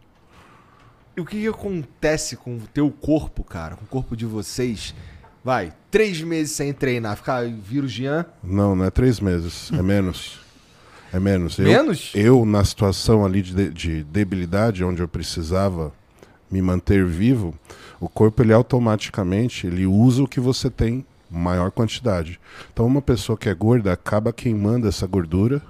E o que, que acontece com o teu corpo, cara? Com o corpo de vocês? Vai, três meses sem treinar, ficar vírus Jean? Não, não é três meses, <laughs> é menos. É menos. Eu, Menos? Eu, na situação ali de- de debilidade, onde eu precisava me manter vivo, o corpo ele automaticamente ele usa o que você tem, maior quantidade. Então, uma pessoa que é gorda acaba queimando essa gordura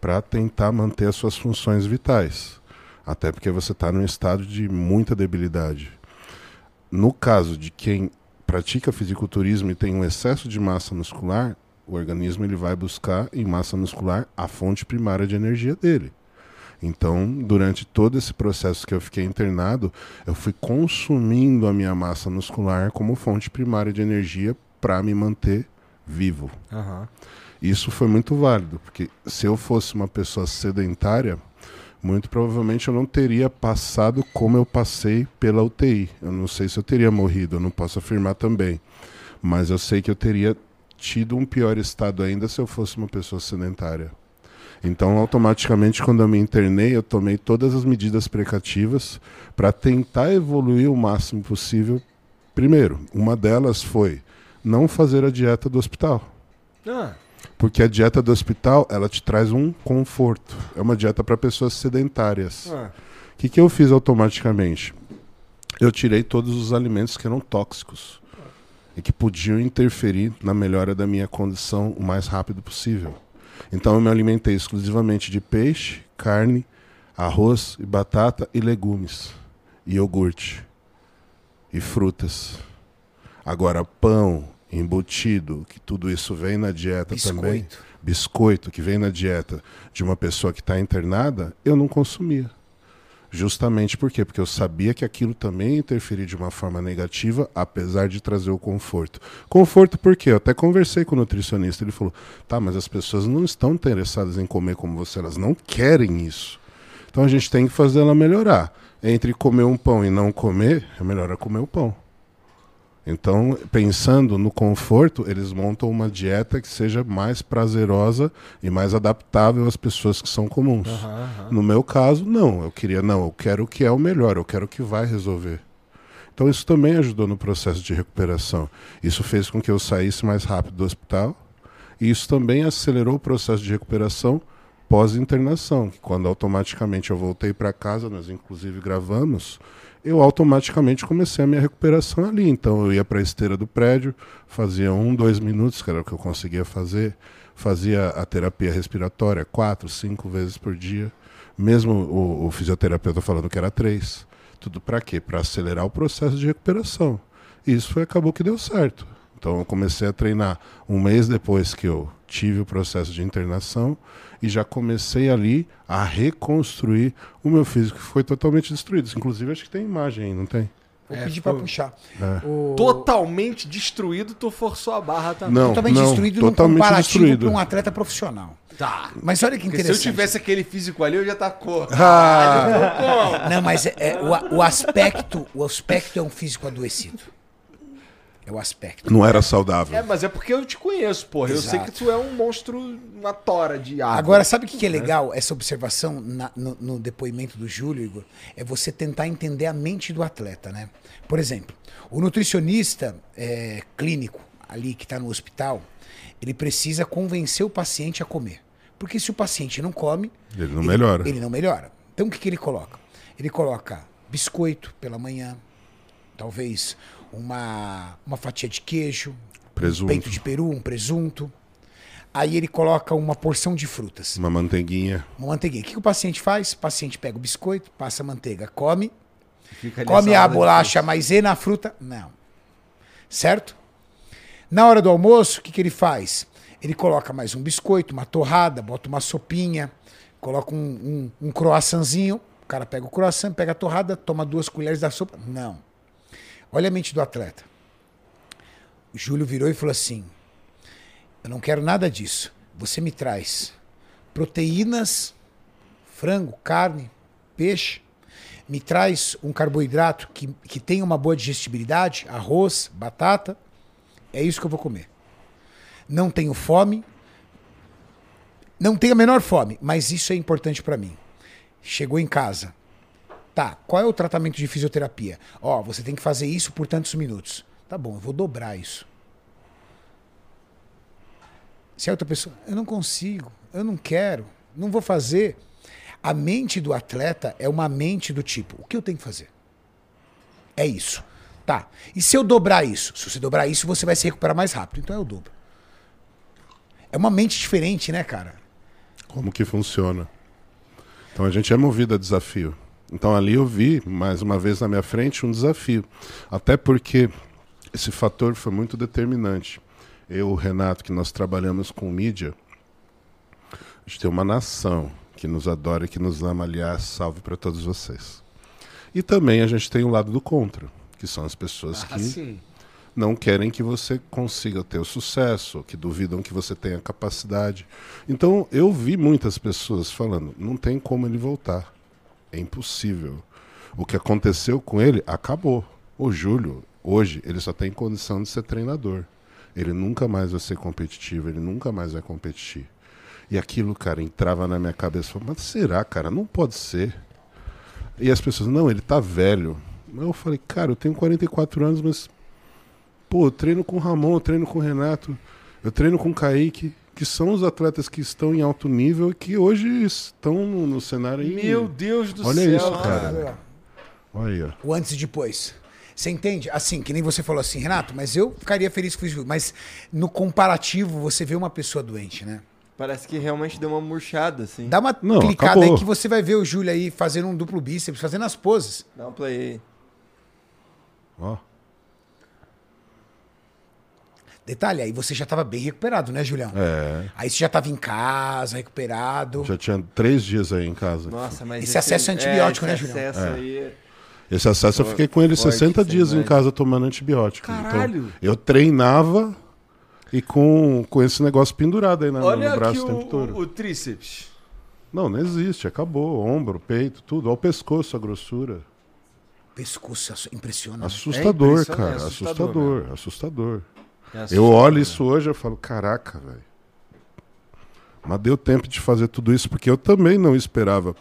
para tentar manter as suas funções vitais. Até porque você está num estado de muita debilidade. No caso de quem pratica fisiculturismo e tem um excesso de massa muscular, o organismo ele vai buscar em massa muscular a fonte primária de energia dele. Então, durante todo esse processo que eu fiquei internado, eu fui consumindo a minha massa muscular como fonte primária de energia para me manter vivo. Aham. Isso foi muito válido, porque se eu fosse uma pessoa sedentária, muito provavelmente eu não teria passado como eu passei pela UTI. Eu não sei se eu teria morrido, eu não posso afirmar também. Mas eu sei que eu teria tido um pior estado ainda se eu fosse uma pessoa sedentária. Então, automaticamente, quando eu me internei, eu tomei todas as medidas precativas para tentar evoluir o máximo possível. Primeiro, uma delas foi não fazer a dieta do hospital. Ah, Porque a dieta do hospital, ela te traz um conforto. É uma dieta para pessoas sedentárias. ah. O que, que eu fiz automaticamente? Eu tirei todos os alimentos que eram tóxicos e que podiam interferir na melhora da minha condição o mais rápido possível. Então eu me alimentei exclusivamente de peixe, carne, arroz e batata e legumes, e iogurte e frutas. Agora pão, embutido, que tudo isso vem na dieta também, Biscoito. biscoito que vem na dieta de uma pessoa que está internada, eu não consumia. Justamente por quê? Porque eu sabia que aquilo também ia interferir de uma forma negativa, apesar de trazer o conforto. Conforto por quê? Eu até conversei com o nutricionista, ele falou: tá, mas as pessoas não estão interessadas em comer como você, elas não querem isso. Então a gente tem que fazer ela melhorar. Entre comer um pão e não comer, é melhor comer o pão. Então, pensando no conforto, eles montam uma dieta que seja mais prazerosa e mais adaptável às pessoas que são comuns. No meu caso, não. Eu queria, não, eu quero o que é o melhor, eu quero o que vai resolver. Então, isso também ajudou no processo de recuperação. Isso fez com que eu saísse mais rápido do hospital e isso também acelerou o processo de recuperação pós-internação, que quando automaticamente eu voltei para casa, nós inclusive gravamos, eu automaticamente comecei a minha recuperação ali. Então eu ia para a esteira do prédio, fazia um, dois minutos, que era o que eu conseguia fazer, fazia a terapia respiratória quatro, cinco vezes por dia, mesmo o, o fisioterapeuta falando que era três. Tudo para quê? Para acelerar o processo de recuperação. Isso acabou que deu certo. Então eu comecei a treinar um mês depois que eu tive o processo de internação e já comecei ali a reconstruir o meu físico que foi totalmente destruído. Inclusive acho que tem imagem aí, não tem? Vou É, pedir foi- pra puxar. É. O... Totalmente destruído, tu forçou a barra também. Não, Totalmente não, destruído num totalmente comparativo destruído. para um atleta profissional. Tá. Mas olha que Porque se interessante. eu tivesse aquele físico ali, eu já tá cor. <laughs> Ah, Não, mas é, é, o, o aspecto, o aspecto é um físico adoecido. É o aspecto. não era saudável. É, mas é porque eu te conheço, porra. Eu sei Exato. que tu é um monstro, uma tora de água. Agora, sabe o que, que é legal? Essa observação na- no, no depoimento do Júlio, Igor, é você tentar entender a mente do atleta, né? Por exemplo, o nutricionista é, clínico ali que está no hospital, ele precisa convencer o paciente a comer. Porque se o paciente não come, Ele não melhora. Ele não melhora. Então o que, que ele coloca? Ele coloca biscoito pela manhã, talvez uma, uma fatia de queijo, Presunto. um peito de peru, um presunto. Aí ele coloca uma porção de frutas, Uma manteiguinha. uma manteiguinha. O que, o paciente faz? O paciente pega o biscoito, passa a manteiga, come, Fica ali come a bolacha maisena, a fruta. Não. Certo? Na hora do almoço, o que, que ele faz? Ele coloca mais um biscoito, uma torrada, bota uma sopinha, coloca um, um, um croissantzinho. O cara pega o croissant, pega a torrada, toma duas colheres da sopa. Não. Olha a mente do atleta. O Júlio virou e falou assim: Eu não quero nada disso. Você me traz proteínas, frango, carne, peixe. Me traz um carboidrato que, que tenha uma boa digestibilidade, arroz, batata. É isso que eu vou comer. Não tenho fome. Não tenho a menor fome, mas isso é importante para mim. Chegou em casa. Tá, qual é o tratamento de fisioterapia? Ó, você tem que fazer isso por tantos minutos. Tá bom, eu vou dobrar isso. Se a outra pessoa, eu não consigo, eu não quero, não vou fazer. A mente do atleta é uma mente do tipo, o que eu tenho que fazer? É isso. Tá. E se eu dobrar isso? Se você dobrar isso, você vai se recuperar mais rápido. Então eu dobro. É uma mente diferente, né, cara? Como que funciona. Então a gente é movido a desafio. Então ali eu vi, mais uma vez na minha frente, um desafio. Até porque esse fator foi muito determinante. Eu, o Renato, que nós trabalhamos com mídia, a gente tem uma nação que nos adora e que nos ama, aliás, salve para todos vocês. E também a gente tem o lado do contra, que são as pessoas Ah, que sim. não querem que você consiga ter o sucesso, que duvidam que você tenha capacidade. Então, eu vi muitas pessoas falando: não tem como ele voltar. É impossível. O que aconteceu com ele acabou. O Júlio, hoje, ele só tem condição de ser treinador. Ele nunca mais vai ser competitivo, ele nunca mais vai competir. E aquilo, cara, entrava na minha cabeça. Falei, Mas será, cara? Não pode ser. E as pessoas, não, ele tá velho. Eu falei, cara, eu tenho 44 anos, mas. Pô, eu treino com o Ramon, eu treino com o Renato, eu treino com o Kaique, que são os atletas que estão em alto nível e que hoje estão no, no cenário aí. Meu Deus do Olha céu. isso, Olha cara. lá. Olha aí, ó. O antes e depois. Você entende? Assim, que nem você falou assim, Renato, mas eu ficaria feliz com isso. Mas no comparativo, você vê uma pessoa doente, né? Parece que realmente deu uma murchada, assim. Dá uma Não, clicada acabou. aí que você vai ver o Júlio aí fazendo um duplo bíceps, fazendo as poses. Dá um play aí. ó. Detalhe, aí você já tava bem recuperado, né, Julião? É. Aí você já tava em casa, recuperado. Já tinha três dias aí em casa. Nossa, mas. Esse acesso é antibiótico, é, né, esse Julião? acesso aí. Esse acesso eu fiquei com ele Forte, 60 sem dias em casa tomando antibiótico. Caralho! Então, eu treinava e com, com esse negócio pendurado aí na, Olha no braço aqui o tempo todo. o, o tríceps. Não, não existe, acabou. Ombro, peito, tudo. Olha o pescoço, a grossura. Pescoço ass- impressiona. né? Assustador, impressionante, cara. é assustador Assustador, assustador. É Eu olho né? isso hoje e falo, caraca, velho. Mas deu tempo de fazer tudo isso porque eu também não esperava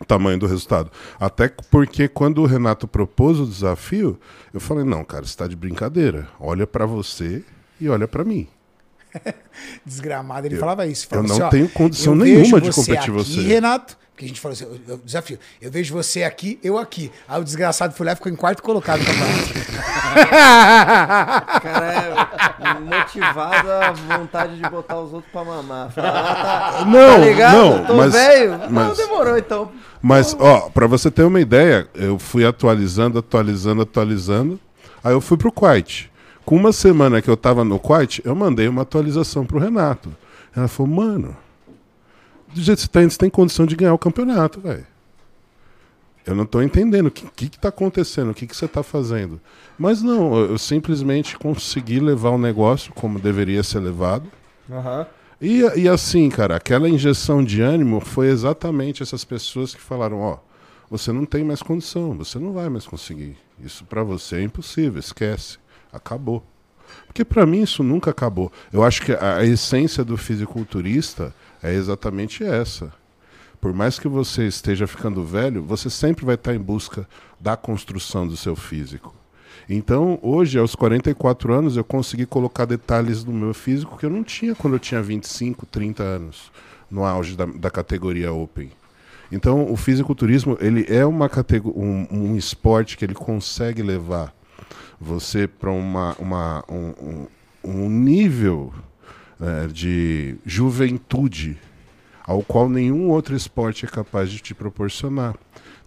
o tamanho do resultado. Até porque quando o Renato propôs o desafio, eu falei, não, cara, você tá de brincadeira. Olha pra você e olha pra mim. <laughs> Desgramado, ele falava isso. eu Falava não assim, ó, tenho condição eu nenhuma de competir aqui, você. Renato, porque a gente falou assim, eu, eu desafio. Eu vejo você aqui, eu aqui. Aí o desgraçado foi lá e ficou em quarto colocado no campeonato. Cara, é motivado a vontade de botar os outros pra mamar. Fala, ah, tá, Não, tá ligado? não, Tô mas- velho. Não, mas- demorou então. Mas, ó, pra você ter uma ideia, eu fui atualizando, atualizando, atualizando. Aí eu fui pro Quite. Com uma semana que eu tava no Quite, eu mandei uma atualização pro Renato. Ela falou, mano, do jeito que você tá tem condição de ganhar o campeonato, velho. Eu não tô entendendo o que, que, que tá acontecendo, o que, que você tá fazendo. Mas não, eu, eu simplesmente consegui levar o negócio como deveria ser levado. Aham. E, e assim, cara, aquela injeção de ânimo foi exatamente essas pessoas que falaram: ó, você não tem mais condição, você não vai mais conseguir. Isso pra você é impossível, esquece. Acabou. Porque pra mim isso nunca acabou. Eu acho que a, a essência do fisiculturista é exatamente essa. Por mais que você esteja ficando velho, você sempre vai estar em busca da construção do seu físico. Então, hoje, aos 44 anos, eu consegui colocar detalhes no meu físico que eu não tinha quando eu tinha 25, 30 anos, no auge da, da categoria Open. Então, o fisiculturismo, ele é uma um, um esporte que ele consegue levar você para uma, uma, um, um- um nível né, de juventude ao qual nenhum outro esporte é capaz de te proporcionar.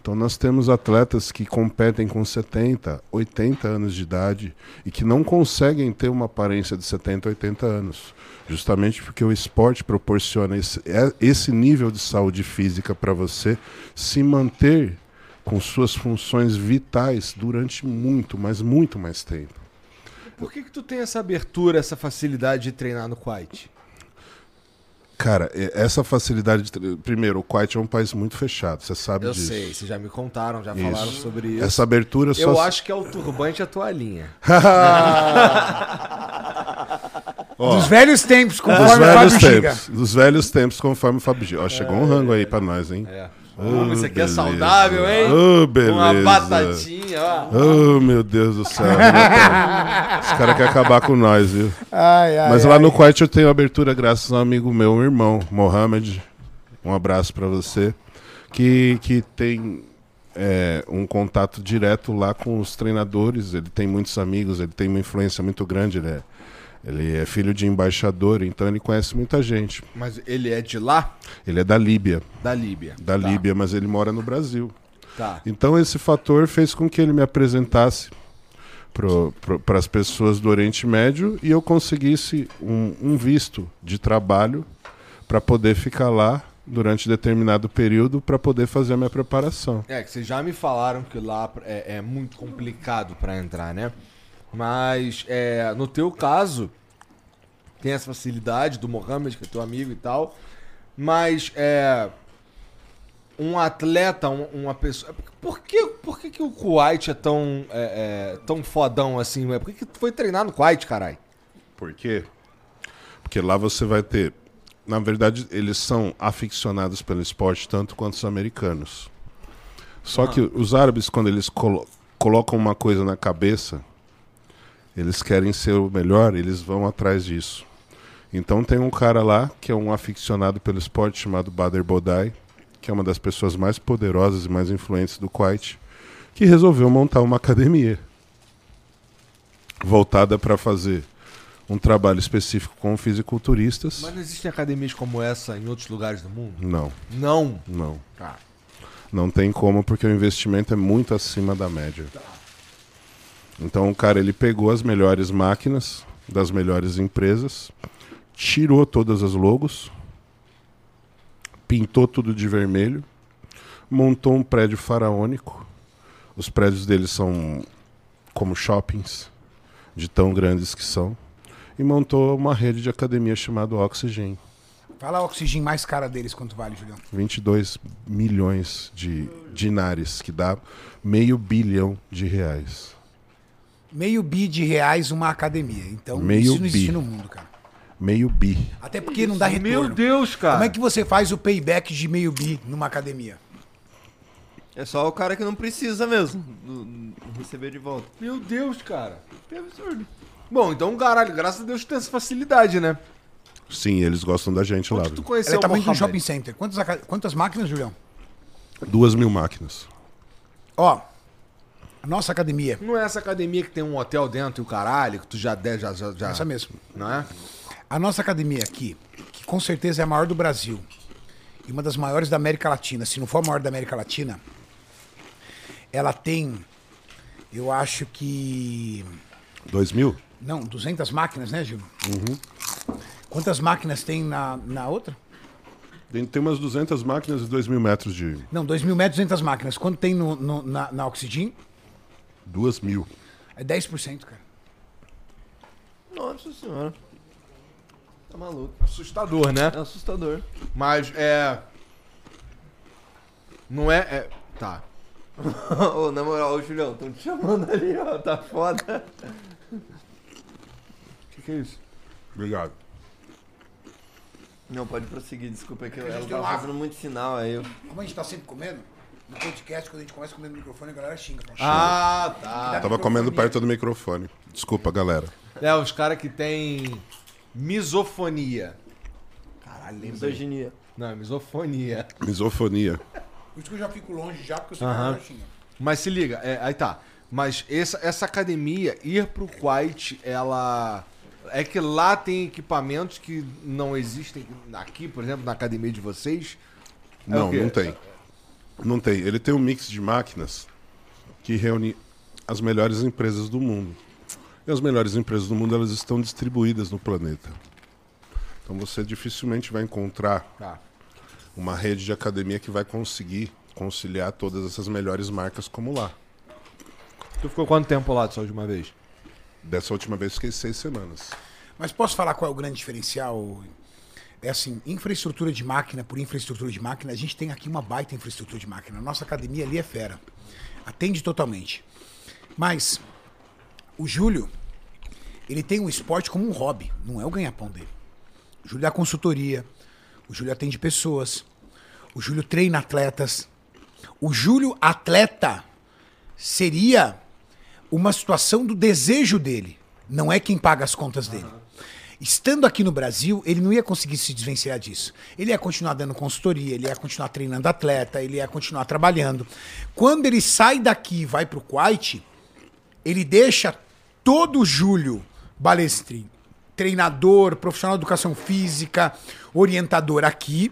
Então nós temos atletas que competem com 70, 80 anos de idade e que não conseguem ter uma aparência de 70, 80 anos, justamente porque o esporte proporciona esse, é- esse nível de saúde física para você se manter com suas funções vitais durante muito, mas muito mais tempo. Por que que tu tem essa abertura, essa facilidade de treinar no Quite? Cara, essa facilidade de. tre- Primeiro, o Kuwait é um país muito fechado, você sabe Eu disso. sei, vocês já me contaram, já Isso. falaram sobre isso. Essa abertura só. Eu acho que é o turbante e a toalhinha. <laughs> Ó, Dos velhos tempos, conforme o velhos Fábio Giga. tempos. Dos velhos tempos, conforme o Fábio Giga. Ó, chegou um rango aí pra nós, hein? É. Ô, isso aqui é beleza. saudável, hein? Ô, beleza. Uma batatinha, ó. Oh, meu Deus do céu. Os caras querem acabar com nós, viu? Ai, ai, Mas ai. lá no Kuwait eu tenho abertura graças a um amigo meu, um irmão, Mohamed. Um abraço pra você. Que, que tem é, um contato direto lá com os treinadores. Ele tem muitos amigos, ele tem uma influência muito grande. Ele é, ele é filho de embaixador, então ele conhece muita gente. Mas ele é de lá? Ele é da Líbia, Da Líbia. da Tá, Líbia, mas ele mora no Brasil. Tá. Então esse fator fez com que ele me apresentasse para as pessoas do Oriente Médio e eu conseguisse um, um visto de trabalho para poder ficar lá durante determinado período para poder fazer a minha preparação. É, que vocês já me falaram que lá é, é muito complicado pra entrar, né? Mas é, no teu caso, tem essa facilidade do Mohamed, que é teu amigo e tal. Mas é. Um atleta, um- uma pessoa. Por que, por que, que o Kuwait é tão, é, é, tão fodão assim? ué? Por que, que tu foi treinar no Kuwait, caralho? Por quê? Porque lá você vai ter. Na verdade, eles são aficionados pelo esporte tanto quanto os americanos. Só que os árabes, quando eles colo- colocam uma coisa na cabeça, eles querem ser o melhor, eles vão atrás disso. Então tem um cara lá que é um aficionado pelo esporte chamado Bader Bodai, que é uma das pessoas mais poderosas e mais influentes do Kuwait, que resolveu montar uma academia voltada para fazer um trabalho específico com fisiculturistas. Mas não existem academias como essa em outros lugares do mundo? Não, Não. não. Tá. Não tem como porque o investimento é muito acima da média. Então o cara ele pegou as melhores máquinas das melhores empresas, tirou todas as logos, pintou tudo de vermelho, montou um prédio faraônico. Os prédios deles são como shoppings, de tão grandes que são, e montou uma rede de academia chamada Oxygen. Fala a oxigênio mais cara deles, quanto vale, Julião? 22 milhões de dinares, que dá meio bilhão de reais. Meio bi de reais uma academia. Então, Meio isso não existe bi. no mundo, cara. Meio bi. Até porque não dá retorno. Meu Deus, cara. Como é que você faz o payback de meio bi numa academia? É só o cara que não precisa mesmo do- do- receber de volta. Meu Deus, cara. Que absurdo. Bom, então, caralho, graças a Deus tu tem essa facilidade, né? Sim, eles gostam da gente lá. Onde tu conheceu Ela é o tamanho de um shopping center. Quantas, quantas máquinas, Julião? Duas mil máquinas. Ó, a nossa academia, Não é essa academia que tem um hotel dentro e o caralho, que tu já der, já, já, já... essa mesmo. Não é? A nossa academia aqui, que com certeza é a maior do Brasil e uma das maiores da América Latina, se não for a maior da América Latina, ela tem, eu acho que. Dois mil? Não, 200 máquinas, né, Gil? Quantas máquinas tem na, na outra? Tem tem umas 200 máquinas e dois mil metros de... Não, 2 mil metros, 200 máquinas. Quanto tem no, no- na, na Oxygen? Duas mil. É 10%, cara. Nossa senhora. Tá maluco. Assustador, né? É assustador. Mas é. Não é. é... Tá. <laughs> Ô, na moral, ô Julião, tão te chamando ali, ó. Tá foda. O que, que é isso? Obrigado. Não, pode prosseguir, desculpa, é que a ela gente tava fazendo muito sinal aí. Eu... Como a gente tá sempre comendo, no podcast, quando a gente começa comendo no microfone, a galera xinga. fala, Ah, tá. Tava comendo perto do microfone. Desculpa, galera. É, os caras que tem misofonia. Caralho, lembra? Misoginia. Não, é misofonia. Misofonia. Por isso que eu já fico longe já, porque eu sei que a Aham. galera xinga. Mas se liga, é, aí tá. Mas essa, essa academia, ir pro Kuwait, ela. É que lá tem equipamentos que não existem aqui, por exemplo, na academia de vocês. É Não, não tem. Não tem. Ele tem um mix de máquinas que reúne as melhores empresas do mundo. E as melhores empresas do mundo elas estão distribuídas no planeta. Então você dificilmente vai encontrar Tá. uma rede de academia que vai conseguir conciliar todas essas melhores marcas como lá. Tu ficou quanto tempo lá dessa última vez? Dessa última vez fiquei seis semanas. Mas posso falar qual é o grande diferencial? É assim, infraestrutura de máquina por infraestrutura de máquina, a gente tem aqui uma baita infraestrutura de máquina. A nossa academia ali é fera. Atende totalmente. Mas o Júlio, ele tem o esporte como um hobby, não é o ganha-pão dele. O Júlio dá consultoria, o Júlio atende pessoas, o Júlio treina atletas. O Júlio atleta seria uma situação do desejo dele, não é quem paga as contas dele. Estando aqui no Brasil, ele não ia conseguir se desvencilhar disso. Ele ia continuar dando consultoria, ele ia continuar treinando atleta, ele ia continuar trabalhando. Quando ele sai daqui e vai pro Kuwait, ele deixa todo o Júlio Balestrin, treinador, profissional de educação física, orientador aqui,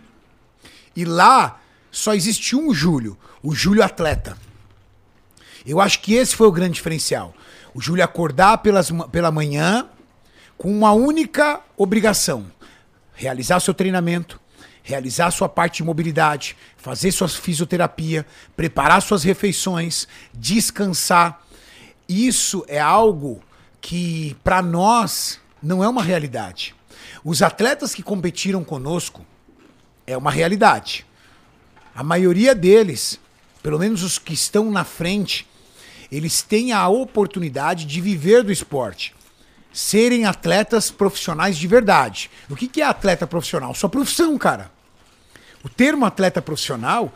e lá só existe um Júlio, o Júlio atleta. Eu acho que esse foi o grande diferencial. O Júlio acordar pelas, pela manhã com uma única obrigação: realizar seu treinamento, realizar sua parte de mobilidade, fazer sua fisioterapia, preparar suas refeições, descansar. Isso é algo que para nós não é uma realidade. Os atletas que competiram conosco é uma realidade. A maioria deles, pelo menos os que estão na frente, eles têm a oportunidade de viver do esporte. Serem atletas profissionais de verdade. O que que é atleta profissional? Sua profissão, cara. O termo atleta profissional,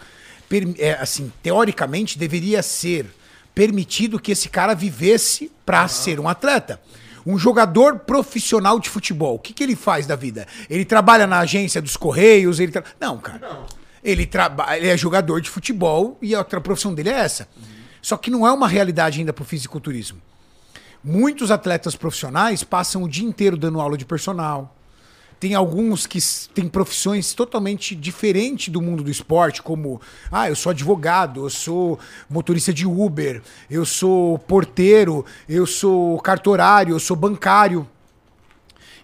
é, assim, teoricamente, deveria ser permitido que esse cara vivesse para ser um atleta. Um jogador profissional de futebol, o que, que ele faz da vida? Ele trabalha na agência dos Correios? Ele tra... Não, cara. Ele, traba... ele é jogador de futebol e a outra profissão dele é essa. Só que não é uma realidade ainda para o fisiculturismo. Muitos atletas profissionais passam o dia inteiro dando aula de personal. Tem alguns que têm profissões totalmente diferentes do mundo do esporte, como, ah, eu sou advogado, eu sou motorista de Uber, eu sou porteiro, eu sou cartorário, eu sou bancário.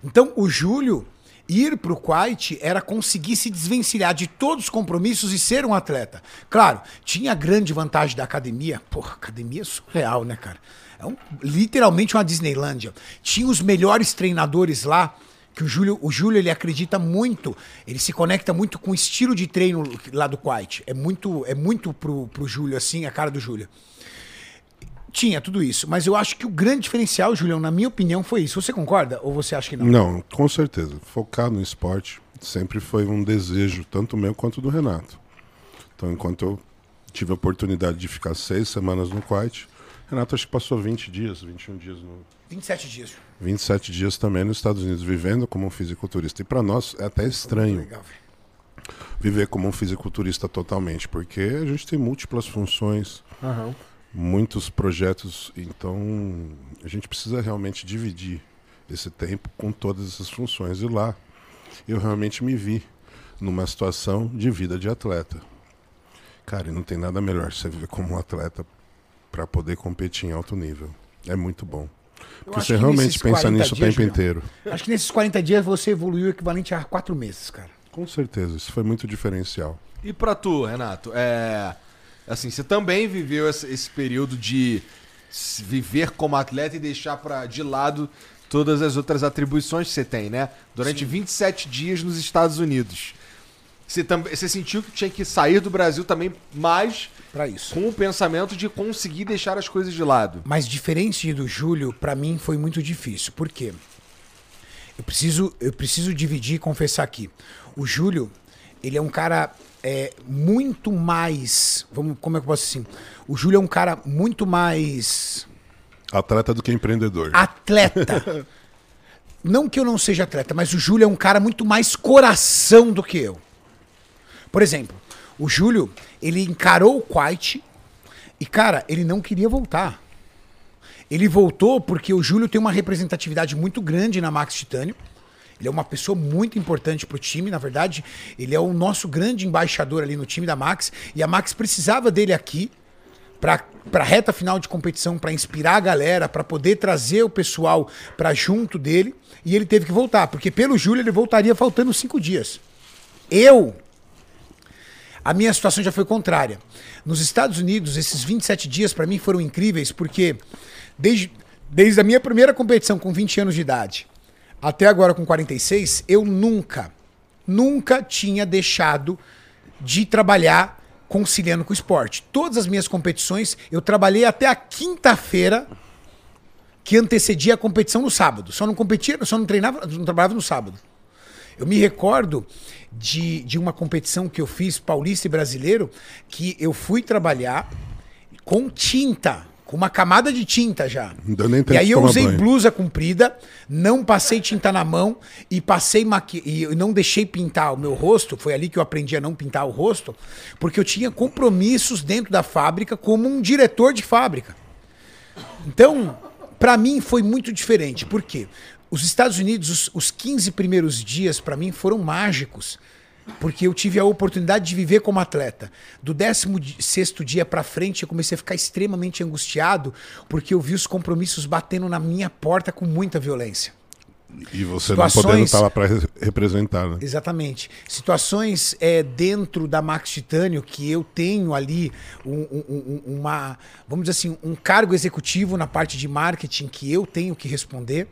Então, o Júlio ir pro Quite era conseguir se desvencilhar de todos os compromissos e ser um atleta. Claro, tinha a grande vantagem da academia. Porra, academia é surreal, né, cara? É um- literalmente uma Disneylândia. Tinha os melhores treinadores lá, que o Júlio, o Júlio ele acredita muito, ele se conecta muito com o estilo de treino lá do Quite. É muito, é muito pro, pro Júlio, assim, a cara do Júlio. Tinha tudo isso, mas eu acho que o grande diferencial, Julião, na minha opinião, foi isso. Você concorda ou você acha que não? Não, com certeza. Focar no esporte sempre foi um desejo, tanto meu quanto do Renato. Então, enquanto eu tive a oportunidade de ficar seis semanas no Quite, Renato acho que passou 20 dias, 21 dias, no, 27 dias. 27 dias também nos Estados Unidos, vivendo como um fisiculturista. E para nós é até estranho Legal, viver como um fisiculturista totalmente, porque a gente tem múltiplas funções, muitos projetos, então a gente precisa realmente dividir esse tempo com todas essas funções. E lá eu realmente me vi numa situação de vida de atleta. Cara, e não tem nada melhor você viver como um atleta para poder competir em alto nível. É muito bom. Porque você realmente pensa 40 nisso o dias, tempo Julião, inteiro. Acho que nesses 40 dias você evoluiu o equivalente a 4 meses, cara. Com certeza, isso foi muito diferencial. E pra tu, Renato? É. Assim, você também viveu esse, período de viver como atleta e deixar pra, de lado todas as outras atribuições que você tem, né? Durante 27 dias nos Estados Unidos. Você, também, você sentiu que tinha que sair do Brasil também, mas Pra isso. com o pensamento de conseguir deixar as coisas de lado. Mas diferente do Júlio, pra mim foi muito difícil. Por quê? Eu preciso, eu preciso dividir e confessar aqui. O Júlio, ele é um cara é, muito mais. Vamos, como é que eu posso dizer assim? O Júlio é um cara muito mais Atleta do que empreendedor. atleta. <laughs> não que eu não seja atleta, mas o Júlio é um cara muito mais coração do que eu. Por exemplo, o Júlio, ele encarou o Quite e, cara, ele não queria voltar. Ele voltou porque o Júlio tem uma representatividade muito grande na Max Titânio. Ele é uma pessoa muito importante pro time, na verdade, ele é o nosso grande embaixador ali no time da Max, e a Max precisava dele aqui para para reta final de competição, para inspirar a galera, para poder trazer o pessoal para junto dele, e ele teve que voltar, porque pelo Júlio ele voltaria faltando cinco dias. Eu a minha situação já foi contrária. Nos Estados Unidos, esses 27 dias para mim foram incríveis, porque desde, desde a minha primeira competição com 20 anos de idade até agora com 46, eu nunca, nunca tinha deixado de trabalhar conciliando com o esporte. Todas as minhas competições, eu trabalhei até a quinta-feira que antecedia a competição no sábado. Só não competia, só não treinava, não trabalhava no sábado. Eu me recordo de, de uma competição que eu fiz, paulista e brasileiro, que eu fui trabalhar com tinta, com uma camada de tinta já. E aí eu usei banho. blusa comprida, não passei tinta na mão e passei maqui... e não deixei pintar o meu rosto. Foi ali que eu aprendi a não pintar o rosto, porque eu tinha compromissos dentro da fábrica como um diretor de fábrica. Então, pra mim foi muito diferente. Por quê? Os Estados Unidos, os, os 15 primeiros dias, pra mim, foram mágicos. Porque eu tive a oportunidade de viver como atleta. Do 16 dia pra frente, eu comecei a ficar extremamente angustiado, porque eu vi os compromissos batendo na minha porta com muita violência. E você Situações- não podendo estar lá para representar, né? Exatamente. Situações é, dentro da Max Titânio que eu tenho ali um- um- um- uma, vamos dizer assim, um cargo executivo na parte de marketing que eu tenho que responder.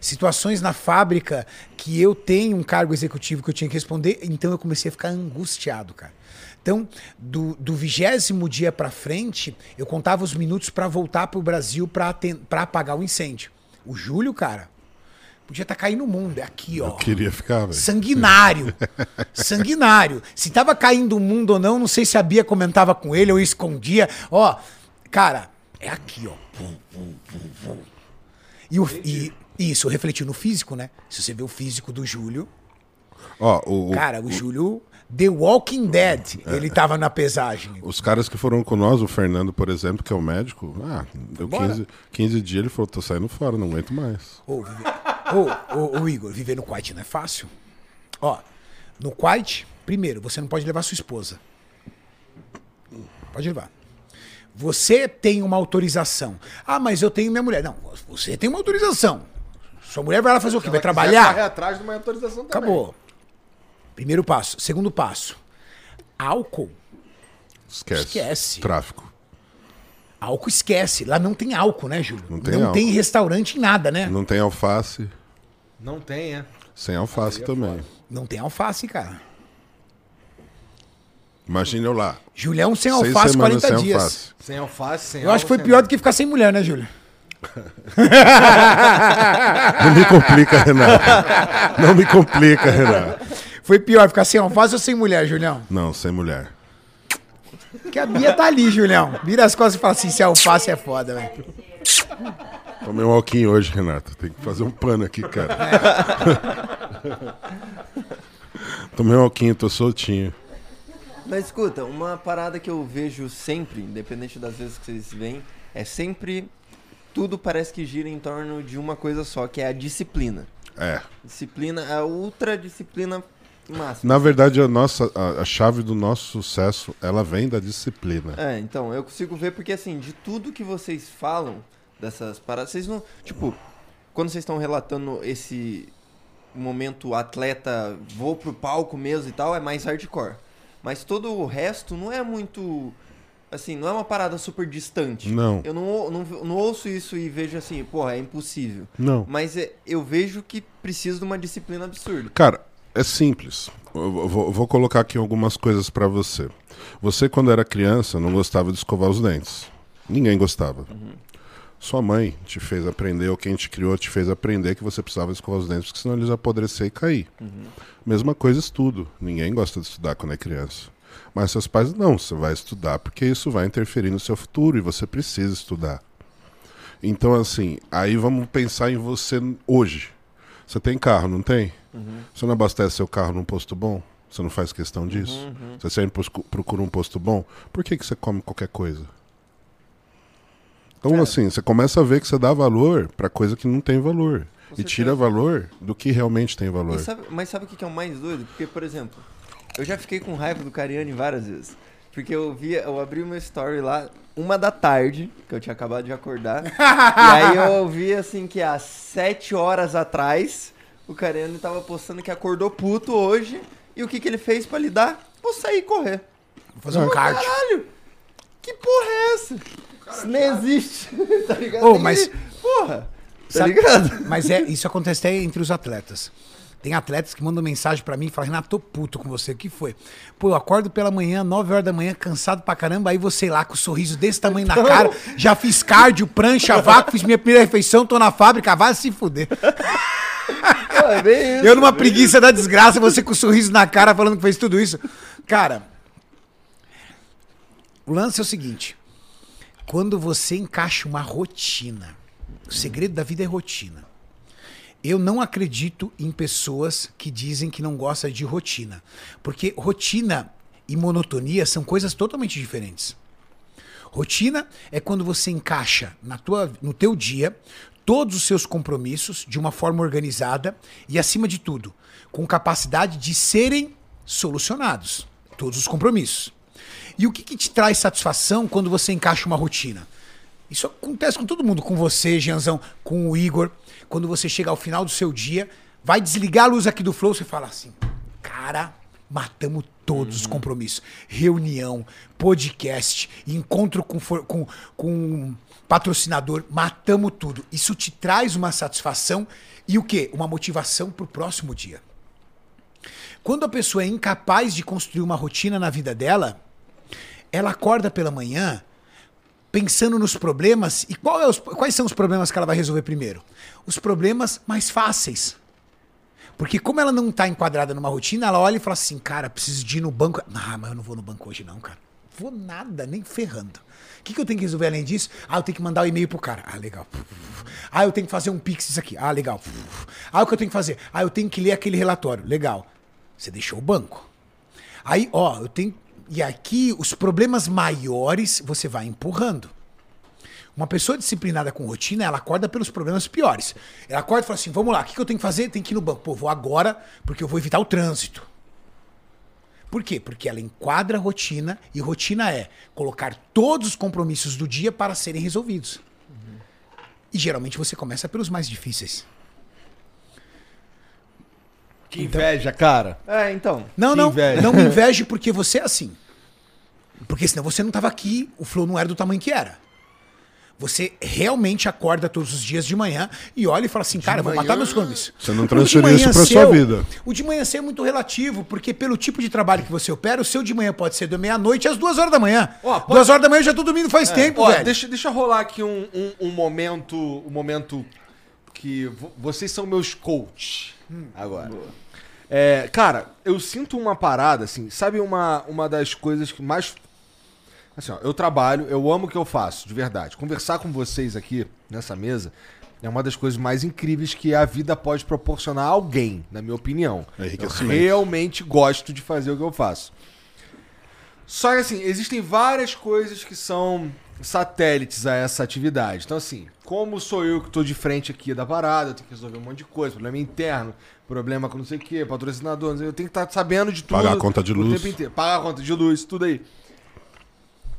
Situações na fábrica que eu tenho um cargo executivo que eu tinha que responder. Então eu comecei a ficar angustiado, cara. Então, do, do vigésimo dia pra frente, eu contava os minutos pra voltar pro Brasil pra aten- pra apagar o incêndio. O Júlio, cara, podia estar caindo no mundo. É aqui, ó. Eu queria ficar, velho. Sanguinário. <laughs> Sanguinário. Se tava caindo o mundo ou não, não sei se a Bia comentava com ele ou escondia. Ó, cara, é aqui, ó. Pum, pum, pum, pum. E, o, e isso refletiu no físico, né? Se você vê o físico do Júlio, Ó, o- o- cara, o Júlio, The Walking Dead, É. ele tava na pesagem. Os caras que foram com nós, o Fernando, por exemplo, que é o médico, ah, deu Bora. 15, 15 dias, ele falou, tô saindo fora, não aguento mais. Ô. ô, ô, ô, Igor, viver no Kuwait não é fácil. Ó, no Kuwait, primeiro, você não pode levar sua esposa. Pode levar. Você tem uma autorização. Ah, mas eu tenho minha mulher. Não, você tem uma autorização. Sua mulher vai lá fazer o quê? Vai Correr trabalhar? atrás de uma autorização também. Acabou. Primeiro passo. Segundo passo. Álcool. Esquece. Esquece. Tráfico. Álcool esquece. Lá não tem álcool, né, Júlio? Não tem álcool. tem restaurante em nada, né? Não tem alface, Não tem, é. sem alface também. Não tem alface, cara. Imagina eu lá. Julião sem seis alface semanas 40 sem dias. alface. Sem alface, sem Eu acho que foi pior do que ficar sem mulher, né, Júlio? <laughs> Não me complica, Renato. Não me complica, Renato. Foi pior ficar sem alface ou sem mulher, Julião? Não, sem mulher. Porque a Bia tá ali, Julião. Vira as costas e fala assim: se alface é foda, velho. Tomei um alquinho hoje, Renato. Tem que fazer um pano aqui, cara. <laughs> Tomei um alquinho, tô soltinho. Mas escuta, uma parada que eu vejo sempre, independente das vezes que vocês veem, é sempre tudo parece que gira em torno de uma coisa só, que é a disciplina. É. Disciplina, a ultra disciplina máxima. Na verdade, a nossa a, a chave do nosso sucesso, ela vem da disciplina. É, então, eu consigo ver porque assim, de tudo que vocês falam dessas paradas, vocês não, tipo, quando vocês estão relatando esse momento atleta, vou pro palco mesmo e tal, é mais hardcore. Mas todo o resto não é muito assim, não é uma parada super distante. Não. Eu não, não, não ouço isso e vejo assim, porra, é impossível. Não. Mas é- eu vejo que precisa de uma disciplina absurda. Cara, é simples. Eu vou, colocar aqui algumas coisas pra você. Você, quando era criança, não gostava de escovar os dentes. Ninguém gostava. Sua mãe te fez aprender, ou quem te criou te fez aprender que você precisava escovar os dentes, porque senão eles apodrecer e cair. Mesma coisa estudo. Ninguém gosta de estudar quando é criança. Mas seus pais não, você vai estudar porque isso vai interferir no seu futuro e você precisa estudar. Então, assim, aí vamos pensar em você hoje. Você tem carro, não tem? Você não abastece seu carro num posto bom? Você não faz questão disso? Você sempre procura um posto bom? Por que, que você come qualquer coisa? Então, assim, você começa a ver que você dá valor pra coisa que não tem valor. E certeza. tira valor do que realmente tem valor. sabe- mas sabe o que é o mais doido? Porque, por exemplo, eu já fiquei com raiva do Cariani várias vezes. Porque eu via, eu abri o meu story lá, uma da tarde, que eu tinha acabado de acordar. <laughs> e aí eu vi assim que há sete horas atrás, o Cariani tava postando que acordou puto hoje. E o que, que ele fez pra lidar? Vou sair e correr. Vou fazer um cardio. Caralho! Que porra é essa? Isso nem existe. <laughs> tá ligado? Ninguém- mas- Porra! Tá Sabe- ligado? Mas é, isso acontece até entre os atletas. Tem atletas que mandam mensagem pra mim e falam, Renato, tô puto com você. O que foi? Pô, eu acordo pela manhã, 9 horas da manhã, cansado pra caramba, aí você lá com um sorriso desse tamanho na cara, já fiz cardio, prancha, vácuo, fiz minha primeira refeição, tô na fábrica, vai se fuder. Pô, é bem isso. Eu numa preguiça da desgraça, você com um sorriso na cara falando que fez tudo isso. Cara, o lance é o seguinte: quando você encaixa uma rotina, o segredo da vida é rotina. Eu não acredito em pessoas que dizem que não gostam de rotina. Porque rotina e monotonia são coisas totalmente diferentes. Rotina é quando você encaixa na tua, no teu dia todos os seus compromissos de uma forma organizada e, acima de tudo, com capacidade de serem solucionados. Todos os compromissos. E o que, que te traz satisfação quando você encaixa uma rotina? Isso acontece com todo mundo, com você, Gianzão, com o Igor. Quando você chega ao final do seu dia, vai desligar a luz aqui do Flow, você fala assim, cara, matamos todos os compromissos. Reunião, podcast, encontro com, com, com patrocinador, matamos tudo. Isso te traz uma satisfação e o quê? Uma motivação pro próximo dia. Quando a pessoa é incapaz de construir uma rotina na vida dela, ela acorda pela manhã pensando nos problemas. E é os- quais são os problemas que ela vai resolver primeiro? Os problemas mais fáceis. Porque como ela não tá enquadrada numa rotina, ela olha e fala assim, cara, preciso de ir no banco. Ah, mas eu não vou no banco hoje não, cara. Vou nada, nem ferrando. O que, que eu tenho que resolver além disso? Ah, eu tenho que mandar o e-mail pro cara. Ah, legal. Ah, eu tenho que fazer um pix isso aqui. Ah, legal. Ah, o que eu tenho que fazer? Ah, eu tenho que ler aquele relatório. Legal. Você deixou o banco. Aí, ó, eu tenho. E aqui, os problemas maiores você vai empurrando. Uma pessoa disciplinada com rotina, ela acorda pelos problemas piores. Ela acorda e fala assim: vamos lá, o que eu tenho que fazer? Tem que ir no banco. Pô, vou agora porque eu vou evitar o trânsito. Por quê? Porque ela enquadra a rotina e rotina é colocar todos os compromissos do dia para serem resolvidos. E geralmente você começa pelos mais difíceis. Que inveja, cara. É, então. Não, Que não. inveja. Não me inveje porque você é assim. Porque senão você não tava aqui, o flow não era do tamanho que era. Você realmente acorda todos os dias de manhã e olha e fala assim, cara, vou matar meus compromissos. Você não de transferiu manhã isso pra sua vida. O de manhã seu é muito relativo, porque pelo tipo de trabalho que você opera, o seu de manhã pode ser da meia-noite às duas horas da manhã. Ó, pode- Duas horas da manhã eu já tô dormindo faz tempo, Ó, velho. Deixa, deixa rolar aqui um, um, um momento. Um momento que vo- vocês são meus coaches agora. É, cara, eu sinto uma parada, assim, sabe uma, uma das coisas que mais. Assim, ó, eu trabalho, eu amo o que eu faço, de verdade. Conversar com vocês aqui nessa mesa é uma das coisas mais incríveis que a vida pode proporcionar a alguém, na minha opinião. É eu realmente gosto de fazer o que eu faço. Só que assim, existem várias coisas que são satélites a essa atividade. Então, assim, como sou eu que tô de frente aqui da parada, eu tenho que resolver um monte de coisa, problema interno, problema com não sei o quê, patrocinador, não sei, eu tenho que estar sabendo de tudo. Pagar a conta de o luz. tempo inteiro. Pagar a conta de luz, tudo aí.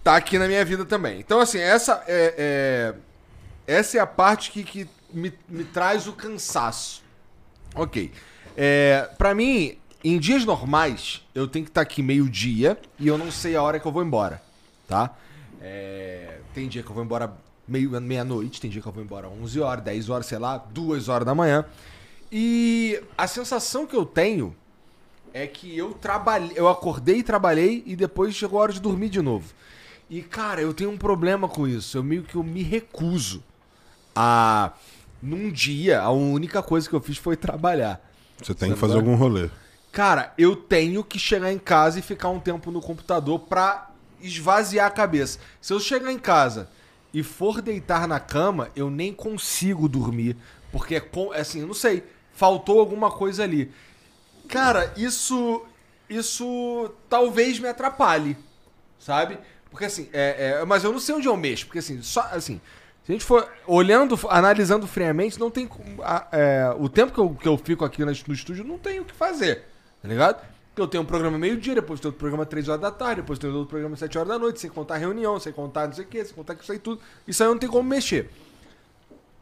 Tá aqui na minha vida também. Então, assim, essa é, é- essa é a parte que, que me, me traz o cansaço. Ok. É, pra mim, em dias normais, eu tenho que estar aqui meio-dia e eu não sei a hora que eu vou embora, tá? É, tem dia que eu vou embora meia-noite, tem dia que eu vou embora 11 horas, 10 horas, sei lá, 2 horas da manhã. E a sensação que eu tenho é que eu trabalhei, eu acordei e trabalhei e depois chegou a hora de dormir de novo. E cara, eu tenho um problema com isso. Eu meio que eu me recuso a num dia, a única coisa que eu fiz foi trabalhar. Você tem que fazer é? algum rolê. Cara, eu tenho que chegar em casa e ficar um tempo no computador pra esvaziar a cabeça. Se eu chegar em casa e for deitar na cama, eu nem consigo dormir. Porque, é com- assim, eu não sei, faltou alguma coisa ali. Cara, isso. Isso talvez me atrapalhe, sabe? Porque assim, é, é- mas eu não sei onde eu mexo. Porque assim, só assim. Se a gente for olhando, analisando friamente, não tem. a- é, o tempo que eu, que eu fico aqui no estúdio, não tem o que fazer. Tá ligado? Porque eu tenho um programa meio-dia, depois tenho outro programa 3 horas da tarde, depois tenho outro programa 7 horas da noite, sem contar reunião, sem contar não sei o que, sem contar que isso aí tudo. Isso aí não tem como mexer.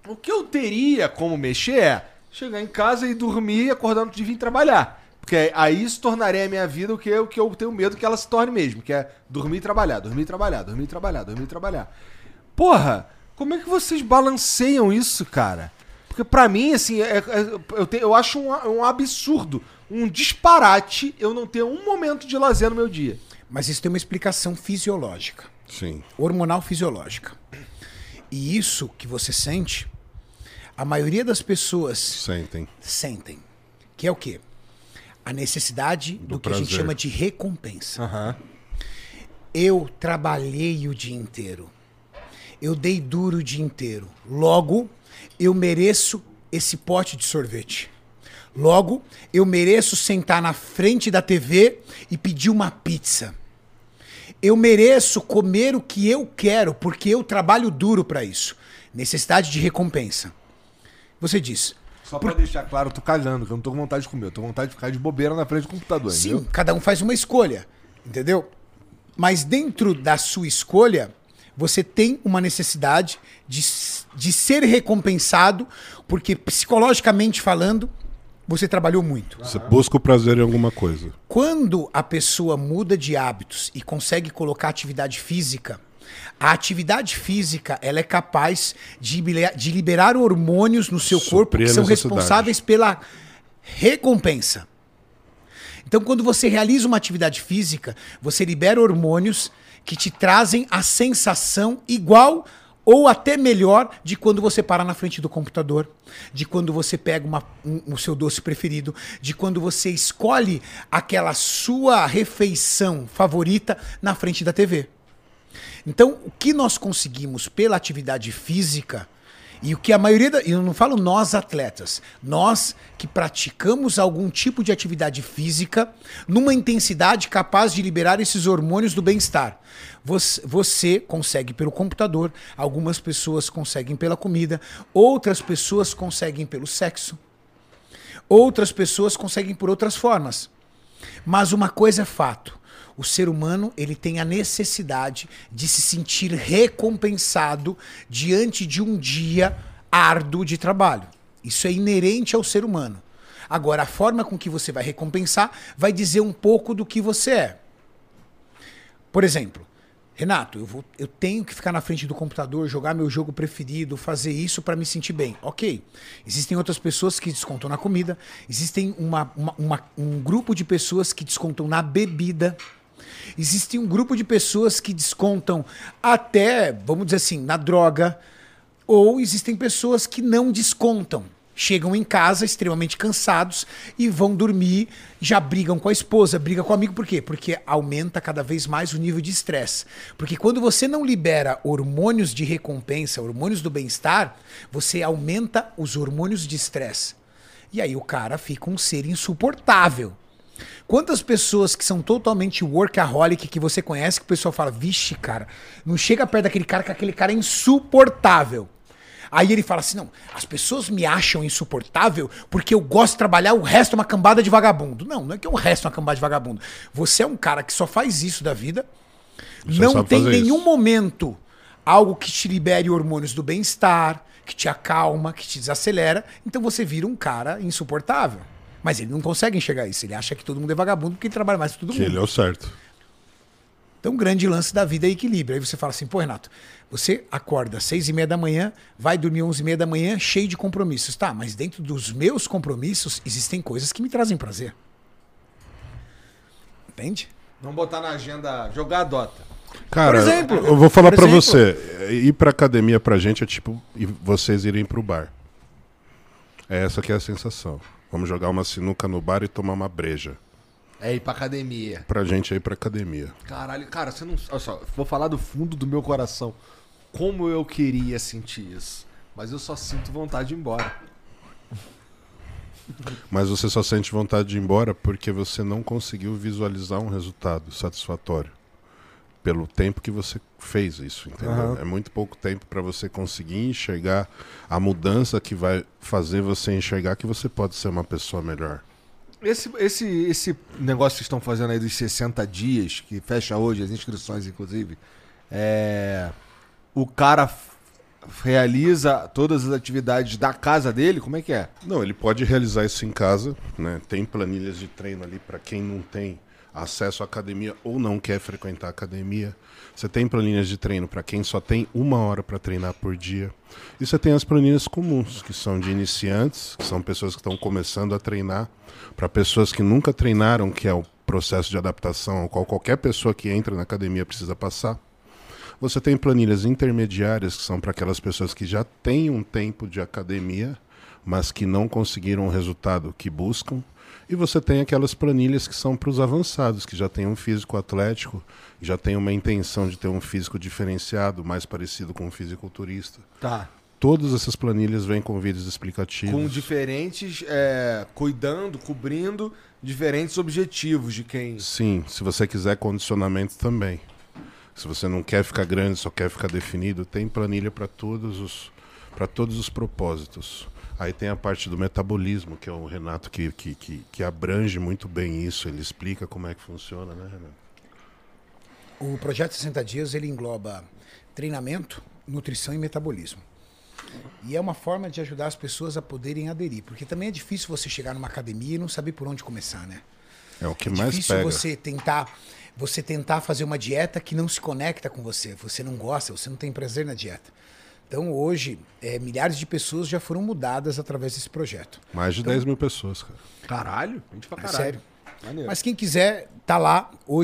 O que eu teria como mexer é chegar em casa e dormir acordar no dia e vir trabalhar. Porque aí se tornaria a minha vida o que, eu- o que eu tenho medo que ela se torne mesmo, que é dormir e trabalhar, dormir e trabalhar, dormir e trabalhar, dormir e trabalhar. Porra, como é que vocês balanceiam isso, cara? Porque pra mim, assim, é- é- eu, te- eu acho um, um absurdo, um disparate eu não ter um momento de lazer no meu dia. Mas isso tem uma explicação fisiológica. Sim. hormonal fisiológica. E isso que você sente, a maioria das pessoas Sentem. sentem. Que é o quê? A necessidade do, que a gente prazer. chama de recompensa. Aham. Eu trabalhei o dia inteiro. Eu dei duro o dia inteiro. Logo, eu mereço esse pote de sorvete. Logo, eu mereço sentar na frente da TV e pedir uma pizza. Eu mereço comer o que eu quero, porque eu trabalho duro para isso. Necessidade de recompensa. Você diz, Só pra deixar claro, eu tô cagando, que eu não tô com vontade de comer, eu tô com vontade de ficar de bobeira na frente do computador, Sim, entendeu? cada um faz uma escolha, entendeu? Mas dentro da sua escolha, você tem uma necessidade de, de ser recompensado, porque psicologicamente falando, você trabalhou muito. Você busca o prazer em alguma coisa. Quando a pessoa muda de hábitos e consegue colocar atividade física, a atividade física ela é capaz de, de liberar hormônios no seu corpo que são responsáveis pela recompensa. Então, quando você realiza uma atividade física, você libera hormônios que te trazem a sensação igual ou até melhor de quando você para na frente do computador, de quando você pega uma- um- o seu doce preferido, de quando você escolhe aquela sua refeição favorita na frente da TV. Então, o que nós conseguimos pela atividade física e o que a maioria, da, eu não falo nós atletas, nós que praticamos algum tipo de atividade física numa intensidade capaz de liberar esses hormônios do bem-estar. Você, você consegue pelo computador, algumas pessoas conseguem pela comida, outras pessoas conseguem pelo sexo, outras pessoas conseguem por outras formas. Mas uma coisa é fato. O ser humano ele tem a necessidade de se sentir recompensado diante de um dia árduo de trabalho. Isso é inerente ao ser humano. Agora, a forma com que você vai recompensar vai dizer um pouco do que você é. Por exemplo, Renato, eu, vou, eu tenho que ficar na frente do computador, jogar meu jogo preferido, fazer isso para me sentir bem. Ok. Existem outras pessoas que descontam na comida, existem uma, uma- uma- um grupo de pessoas que descontam na bebida. Existe um grupo de pessoas que descontam até, vamos dizer assim, na droga. Ou existem pessoas que não descontam. Chegam em casa extremamente cansados e vão dormir, já brigam com a esposa, brigam com o amigo. Por quê? Porque aumenta cada vez mais o nível de estresse. Porque quando você não libera hormônios de recompensa, hormônios do bem-estar, você aumenta os hormônios de estresse. E aí o cara fica um ser insuportável. Quantas pessoas que são totalmente workaholic que você conhece, que o pessoal fala, vixe, cara, não chega perto daquele cara que aquele cara é insuportável. Aí ele fala assim: não, as pessoas me acham insuportável porque eu gosto de trabalhar, o resto é uma cambada de vagabundo. Não, não é que o resto é uma cambada de vagabundo. Você é um cara que só faz isso da vida, Só não tem nenhum isso. momento algo que te libere hormônios do bem-estar, que te acalma, que te desacelera. Então você vira um cara insuportável. Mas ele não consegue enxergar isso. Ele acha que todo mundo é vagabundo porque ele trabalha mais que todo Que mundo. ele é o certo. Então, o grande lance da vida é equilíbrio. Aí você fala assim, pô, Renato, você acorda às seis e meia da manhã, vai dormir onze e meia da manhã, cheio de compromissos. Tá, mas dentro dos meus compromissos, existem coisas que me trazem prazer. Entende? Vamos botar na agenda jogar a Dota. Cara, Por exemplo, eu vou falar exemplo. você. Ir pra academia pra gente é tipo e vocês irem pro bar. É essa que é a sensação. Vamos jogar uma sinuca no bar e tomar uma breja. É ir pra academia. Pra gente é ir pra academia. Caralho, cara, você não. Olha só, vou falar do fundo do meu coração. Como eu queria sentir isso. Mas eu só sinto vontade de ir embora. Mas você só sente vontade de ir embora porque você não conseguiu visualizar um resultado satisfatório. Pelo tempo que você fez isso, entendeu? Aham. É muito pouco tempo pra você conseguir enxergar a mudança que vai fazer você enxergar que você pode ser uma pessoa melhor. Esse, esse, esse negócio que estão fazendo aí dos 60 dias, que fecha hoje, as inscrições, inclusive, é. O cara realiza todas as atividades da casa dele? Como é que é? Não, ele pode realizar isso em casa, né? Tem planilhas de treino ali para quem não tem acesso à academia ou não quer frequentar a academia. Você tem planilhas de treino para quem só tem uma hora para treinar por dia. E você tem as planilhas comuns, que são de iniciantes, que são pessoas que estão começando a treinar, para pessoas que nunca treinaram, que é o processo de adaptação ao qual qualquer pessoa que entra na academia precisa passar. Você tem planilhas intermediárias, que são para aquelas pessoas que já têm um tempo de academia, mas que não conseguiram o resultado que buscam. E você tem aquelas planilhas que são para os avançados, que já têm um físico atlético, já têm uma intenção de ter um físico diferenciado, mais parecido com um fisiculturista. Tá. Todas essas planilhas vêm com vídeos explicativos. Com diferentes. é, cuidando, cobrindo diferentes objetivos de quem. Sim, se você quiser condicionamento também. Se você não quer ficar grande, só quer ficar definido, tem planilha para todos os para todos os propósitos. Aí tem a parte do metabolismo, que é o Renato que, que, que, que abrange muito bem isso. Ele explica como é que funciona, né, Renato? O projeto 60 dias ele engloba treinamento, nutrição e metabolismo. E é uma forma de ajudar as pessoas a poderem aderir, porque também é difícil você chegar numa academia e não saber por onde começar, né? É o que é mais difícil pega. você tentar você tentar fazer uma dieta que não se conecta com você, você não gosta, você não tem prazer na dieta. Então hoje é, milhares de pessoas já foram mudadas através desse projeto. Mais de 10 mil pessoas, cara. Caralho, gente pra É caralho. sério. Maneiro. Mas quem quiser tá lá hoje